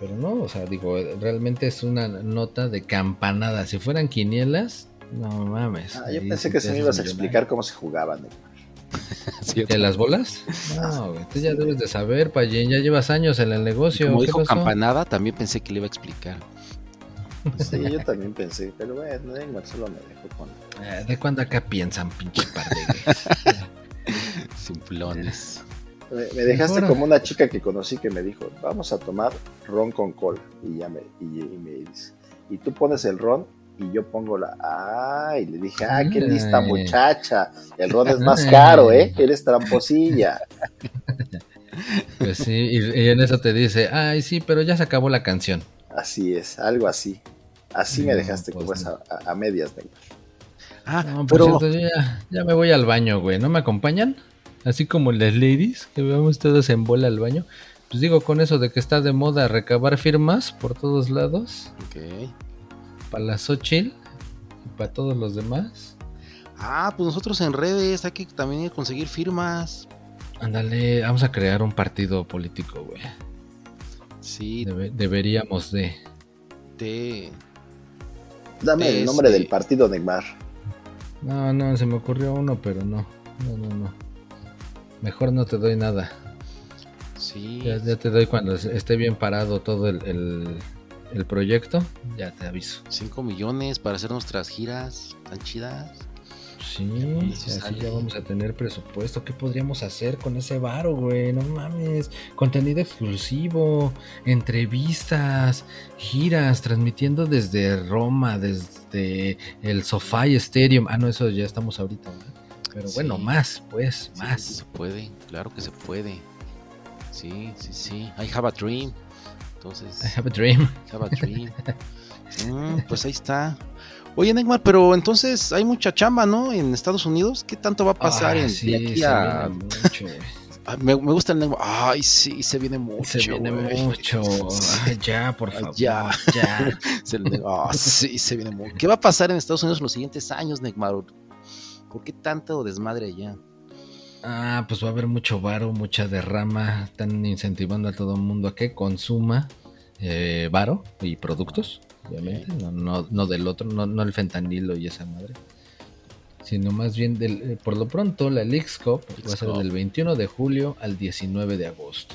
Pero no, o sea, digo, realmente es una nota de campanada. Si fueran quinielas, no mames. Ah, yo pensé que se me ibas a explicar cómo se jugaba, Neymar. Sí, yo ¿De las bolas? No, güey, tú ya debes de saber, Payín, ya llevas años en el negocio. Como ¿qué dijo pasó? campanada, también pensé que le iba a explicar. Sí, yo también pensé. Pero bueno, Neymar solo me dejó con. Eh, ¿De cuándo acá piensan, pinche par de? Simplones. Me, me dejaste como una chica que conocí que me dijo, vamos a tomar ron con cola. Y ya me, y, y me dice, y tú pones el ron y yo pongo la... Ah, y le dije, ah, qué lista Ay. muchacha. El ron es más caro, ¿eh? Eres tramposilla. Pues sí, y, y en eso te dice, ay, sí, pero ya se acabó la canción. Así es, algo así. Así me dejaste pues esa, a, a medias, Neymar. Ah, No, por pero cierto, yo ya, ya me voy al baño, güey. ¿No me acompañan? Así como las ladies, que vamos todos en bola al baño. Pues digo, con eso de que está de moda recabar firmas por todos lados, ok. para la Xochitl y para todos los demás. Ah, pues nosotros en redes hay que también ir a conseguir firmas. Ándale, vamos a crear un partido político, güey. Sí, Debe- deberíamos de. te... Dame el Este- nombre del partido, Neymar. No, no, se me ocurrió uno, pero no. No, no, no. Mejor no te doy nada. Sí. Ya, ya te doy cuando esté bien parado todo el, el- el proyecto. Ya te aviso. 5 millones para hacer nuestras giras tan chidas. Sí, así ya vamos a tener presupuesto. ¿Qué podríamos hacer con ese varo, güey? No mames. Contenido exclusivo, entrevistas, giras, transmitiendo desde Roma, desde el Sofai Stadium. Ah, no, eso ya estamos ahorita, ¿verdad? Pero Sí. bueno, más, pues, Sí, más. se puede, claro que se puede. Sí, sí, sí. I have a dream. Entonces, I have a dream. I have a dream. Mm, pues ahí está. Oye, Neymar, pero entonces hay mucha chamba, ¿no? En Estados Unidos. ¿Qué tanto va a pasar Ah, en, sí, de aquí a- mucho. Ah, me, me gusta el Neymar. Ay, sí, se viene mucho. Se viene mucho. Ay, ya, por favor. ya. ya. se le- ah, sí, se viene mucho. ¿Qué va a pasar en Estados Unidos en los siguientes años, Neymar? ¿Por qué tanto desmadre allá? Ah, pues va a haber mucho varo, mucha derrama. Están incentivando a todo el mundo a que consuma eh, varo y productos, obviamente. No, no, no del otro, no, no el fentanilo y esa madre. Sino más bien, del, eh, por lo pronto, la Leagues Cup va a ser Cup. del 21 de julio al 19 de agosto.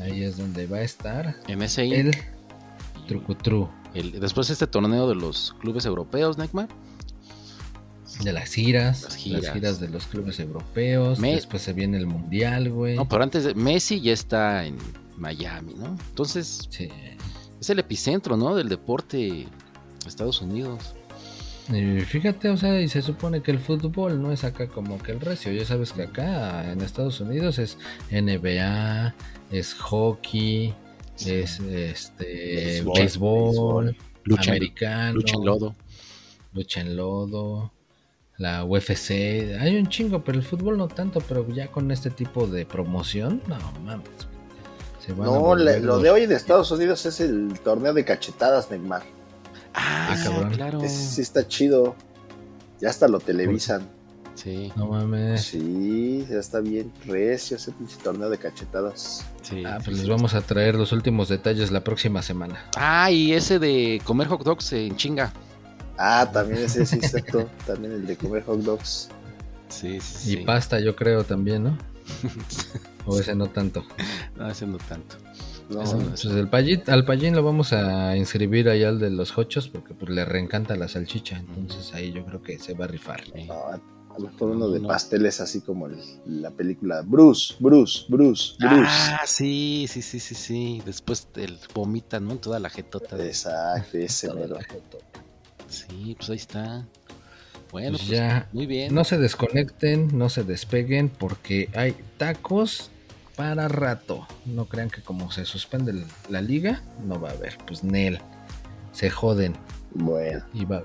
Ahí es donde va a estar el trucutru el- después este torneo de los clubes europeos, Neymar. de las giras, Las las giras. giras, de los clubes europeos. Me- Después se viene el mundial, güey. No, pero antes de Messi ya está en Miami, ¿no? Entonces Sí. Es el epicentro, ¿no? Del deporte de Estados Unidos. Y fíjate, o sea, y se supone que el fútbol no es acá como que el recio. Ya sabes que acá en Estados Unidos es NBA, es hockey, es este Béisbol, béisbol, béisbol, Lucha, americano, lucha en lodo. lucha en lodo, la UFC. Hay un chingo, pero el fútbol no tanto. Pero ya con este tipo de promoción, no mames. Se van a No, le- lo los- de hoy en Estados Unidos es el torneo de cachetadas, Neymar. Ah, Ah, cabrón. claro. Ese sí está chido. Ya hasta lo televisan. Sí, No mames. Sí, ya está bien recio ese pinche torneo de cachetadas. sí. Ah, pues sí. les vamos a traer los últimos detalles la próxima semana. Ah, y ese de comer hot dogs en chinga. Ah, también ese sí, exacto. también el de comer hot dogs. Sí, sí, Y sí. pasta, yo creo también, ¿no? O ese no tanto. No, ese no tanto. No, Eso no. Pues el payín, al payín lo vamos a inscribir allá al de los hochos porque pues le reencanta la salchicha. Entonces ahí yo creo que se va a rifar. No, a lo mejor uno de No. pasteles así como el- la película Bruce, Bruce, Bruce, Bruce. Ah, sí, sí, sí, sí, sí. Después el vomita, ¿no? Toda la jetota de Exacto, ese Toda mero. Sí, pues ahí está. Bueno, Pues pues ya, muy bien. no se desconecten, no se despeguen porque hay tacos para rato. No crean que como se suspende la liga, no va a haber. Pues Nel, se joden Bueno. y va.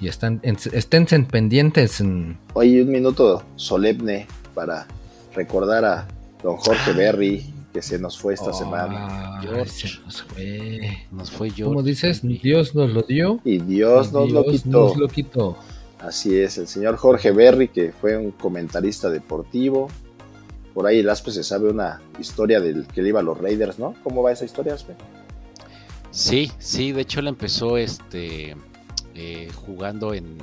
Y están, en- esténse pendientes. en- Oye, un minuto solemne para recordar a don Jorge Ah. Berry que se nos fue esta semana. George. se nos fue. Nos fue yo. Como dices, Dios nos lo dio. Y Dios nos lo Dios quitó. nos lo quitó. Así es, el señor Jorge Berry, que fue un comentarista deportivo. Por ahí el Aspe se sabe una historia del que le iba a los Raiders, ¿no? ¿Cómo va esa historia, Aspe? Sí, sí, de hecho él empezó este eh, jugando en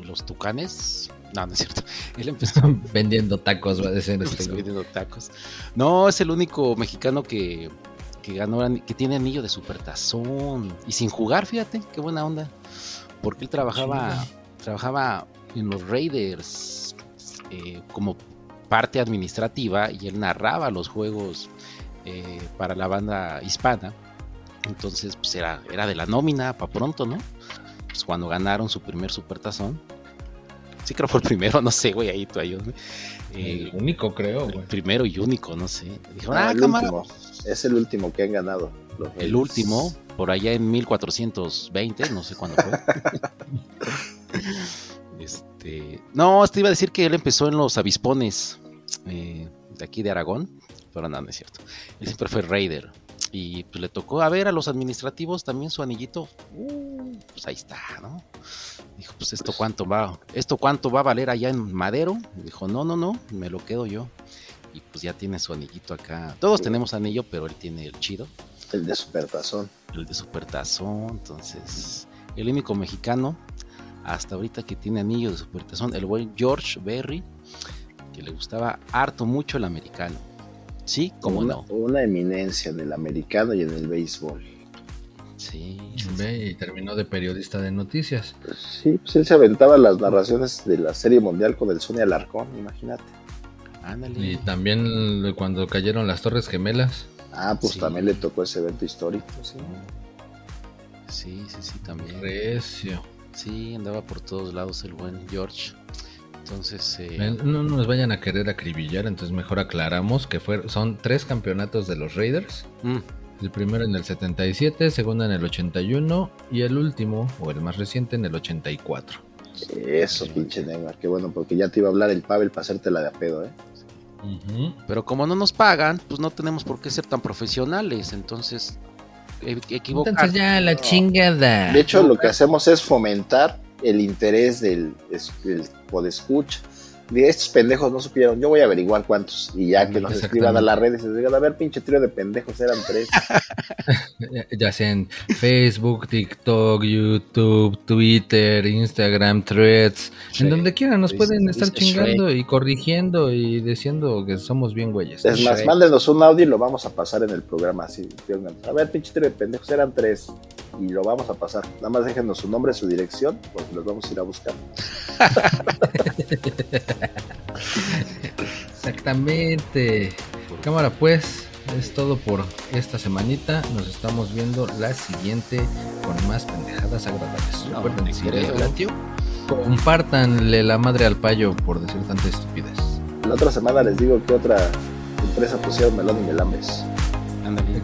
los Tucanes. No, no es cierto. Él empezó Vendiendo tacos, va a decir este vendiendo tacos. No, es el único mexicano que, que ganó, que tiene anillo de supertazón. Y sin jugar, fíjate, qué buena onda. Porque él trabajaba, trabajaba en los Raiders eh, como parte administrativa y él narraba los juegos eh, para la banda hispana. Entonces, pues era, era de la nómina para pronto, ¿no? Pues cuando ganaron su primer supertazón. Sí, creo que fue el primero, no sé, güey, ahí tú ayúdame. Eh, El único, creo, el primero y único, no sé. Dijeron, Ah, ah, el cámara. último. Es el último que han ganado. los El último, por allá en 1420, no sé cuándo fue. este, no, te iba a decir que él empezó en los avispones eh, de aquí de Aragón, pero no, no es cierto. Él siempre fue Raider. Y pues le tocó a ver a los administrativos también su anillito. Uh, pues ahí está, ¿no? Dijo, pues esto cuánto va, esto cuánto va a valer allá en Madero. Y dijo, no, no, no, me lo quedo yo. Y pues ya tiene su anillito acá. Todos tenemos anillo, pero él tiene el chido El de Supertazón. el de Supertazón. Entonces, el único mexicano hasta ahorita que tiene anillo de Supertazón, el buen George Berry, que le gustaba harto mucho el americano. Sí, como una, no. una eminencia en el americano y en el béisbol. Sí, sí, Ve, y terminó de periodista de noticias. Pues sí, pues él se aventaba las narraciones de la Serie Mundial con el Sony Alarcón, imagínate. ándale. Y también cuando cayeron las Torres Gemelas. Ah, pues Sí. también le tocó ese evento histórico. Sí. Sí, sí, sí, también. Recio. Sí, andaba por todos lados el buen George. Entonces, eh, Ven, No nos vayan a querer acribillar, entonces mejor aclaramos que fue, son tres campeonatos de los Raiders. mm, El primero en el 77, segundo en el 81 y el último, o el más reciente, en el 84. Eso, pinche Neymar. Qué bueno, porque ya te iba a hablar el Pavel para hacértela de a pedo, ¿eh? pero como no nos pagan, pues no tenemos por qué ser tan profesionales. Entonces, equivocar. Entonces ya la No. chingada. De hecho, lo que hacemos es fomentar el interés del, del podescucha. De estos pendejos no supieron, yo voy a averiguar cuántos. Y ya que nos escriban a las redes y se digan, a ver, pinche trío de pendejos, eran tres. Ya- sea en Facebook, TikTok, YouTube, Twitter, Instagram, Threads, Sí. en donde quieran nos Sí, pueden sí, estar chingando y corrigiendo y diciendo que somos bien güeyes. Es más, mándenos un audio y lo vamos a pasar en el programa. Así, a ver, pinche trío de pendejos, eran tres. Y lo vamos a pasar. Nada más déjenos su nombre, su dirección, porque los vamos a ir a buscar. Exactamente. Cámara pues, es todo por esta semanita. Nos estamos viendo la siguiente con más pendejadas agradables. No, Recuerden, si compártanle la madre al payo por decir tanta estupidez. La otra semana les digo que otra empresa pusieron melón y melambes.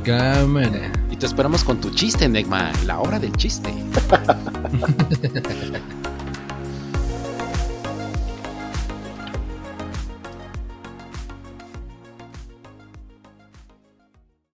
Cámara te esperamos con tu chiste, Enigma. La hora del chiste.